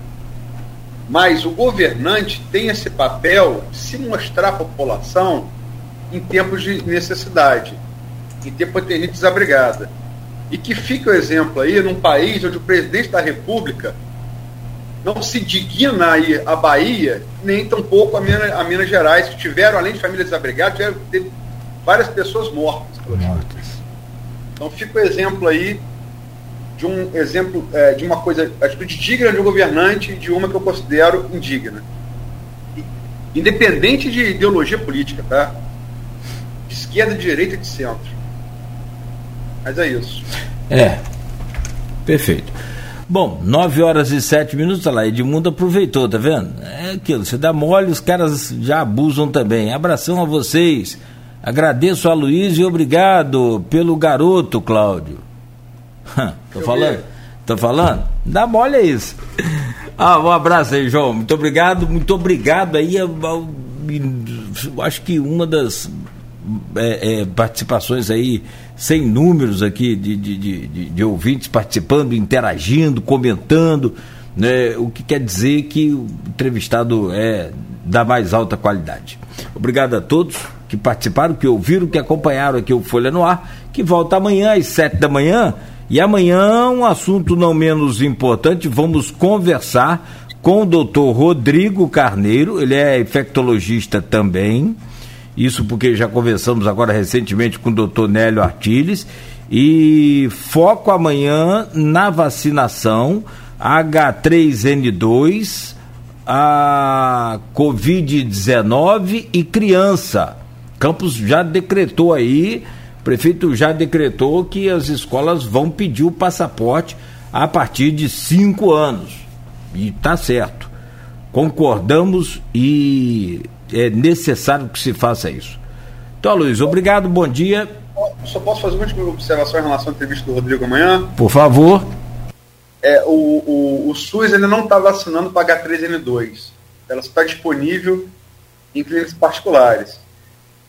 Mas o governante tem esse papel de se mostrar à população em tempos de necessidade, em tempos de gente desabrigada. E que fica o exemplo aí num país onde o presidente da República não se digna a ir à Bahia, nem tampouco a Minas, a Minas Gerais, que tiveram, além de famílias desabrigadas, tiveram, várias pessoas mortas. mortas. Então fica o exemplo aí de um exemplo é, de uma coisa, atitude digna de um governante e de uma que eu considero indigna. Independente de ideologia política, tá? De esquerda, de direita e de centro. Mas é isso. É. Perfeito. Bom, 9 horas e 7 minutos, olha lá, Edmundo aproveitou, tá vendo? É aquilo, você dá mole, os caras já abusam também. Abração a vocês. Agradeço a Luiz e obrigado pelo garoto, Cláudio. Tô falando? Tô falando? Dá mole é isso. Ah, um abraço aí, João. Muito obrigado, muito obrigado aí. Acho que uma das é, é, participações aí, sem números aqui de, de, de, de, ouvintes participando, interagindo, comentando, né, o que quer dizer que o entrevistado é da mais alta qualidade. Obrigado a todos que participaram, que ouviram, que acompanharam aqui o Folha no Ar, que volta amanhã às sete da manhã. E amanhã, um assunto não menos importante, vamos conversar com o doutor Rodrigo Carneiro, ele é infectologista também, isso porque já conversamos agora recentemente com o doutor Nélio Artiles, e foco amanhã na vacinação H3N2, a Covid-19 e criança. Campos já decretou aí, o prefeito já decretou que as escolas vão pedir o passaporte a partir de cinco anos. E está certo. Concordamos e é necessário que se faça isso. Então, Luiz, obrigado, bom dia. Só posso fazer uma última observação em relação à entrevista do Rodrigo amanhã? Por favor. É, o, o, o SUS ainda não está vacinando para H3N2. Ela está disponível em clínicas particulares.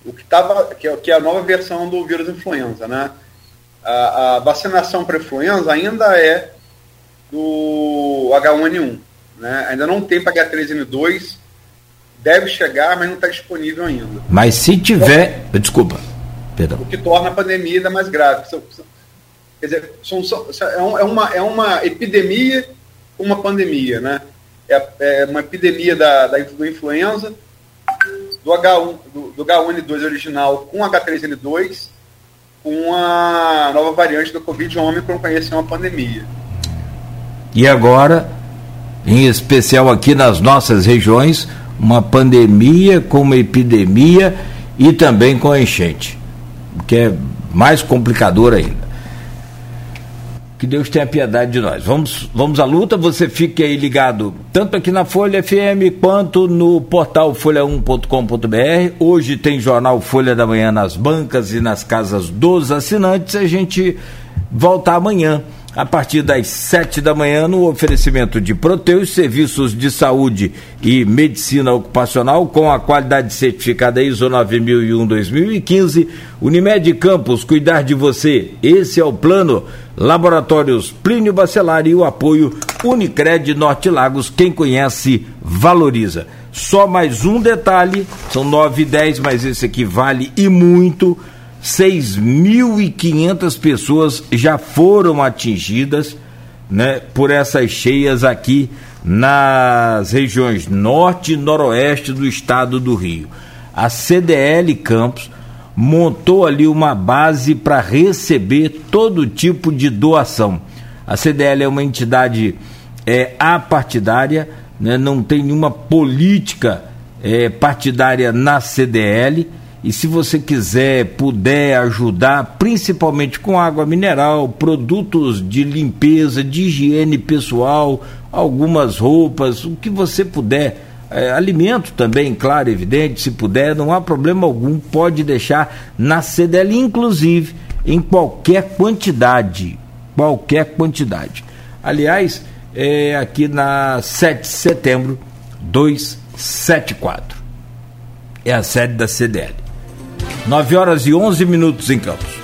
O que estava, que, é, que é a nova versão do vírus influenza, né? A, a vacinação para influenza ainda é do H1N1, né? Ainda não tem para H3N2, deve chegar, mas não está disponível ainda. Mas se tiver, desculpa, perdão. O que torna a pandemia ainda mais grave. Quer dizer, são, são, é, é, uma, é uma epidemia com uma pandemia, né? É, é uma epidemia da, da, do influenza, do, H1, do, do H1N2 original com H3N2, com a nova variante do Covid Omicron conheceu uma pandemia. E agora, em especial aqui nas nossas regiões, uma pandemia com uma epidemia e também com a enchente, que é mais complicador ainda. Que Deus tenha piedade de nós. Vamos, vamos à luta. Você fique aí ligado tanto aqui na Folha FM quanto no portal folha1.com.br. Hoje tem jornal Folha da Manhã nas bancas e nas casas dos assinantes. A gente volta amanhã a partir das 7 da manhã no oferecimento de Proteus, serviços de saúde e medicina ocupacional com a qualidade certificada ISO 9001-2015. Unimed Campos, cuidar de você. Esse é o plano. Laboratórios Plínio Bacelar e o apoio Unicred Norte Lagos. Quem conhece, valoriza. Só mais um detalhe, são 9 e 10, mas esse aqui vale e muito 6.500 pessoas já foram atingidas né, por essas cheias aqui nas regiões norte e noroeste do estado do Rio. A CDL Campos montou ali uma base para receber todo tipo de doação. A CDL é uma entidade é, apartidária, né, não tem nenhuma política é, partidária na CDL e se você quiser, puder ajudar, principalmente com água mineral, produtos de limpeza, de higiene pessoal, algumas roupas, o que você puder, é, alimento também, claro, evidente, se puder, não há problema algum, pode deixar na CDL, inclusive em qualquer quantidade, qualquer quantidade. Aliás, é aqui na 7 de setembro 274. É a sede da CDL. 9 horas e 11 minutos em Campos.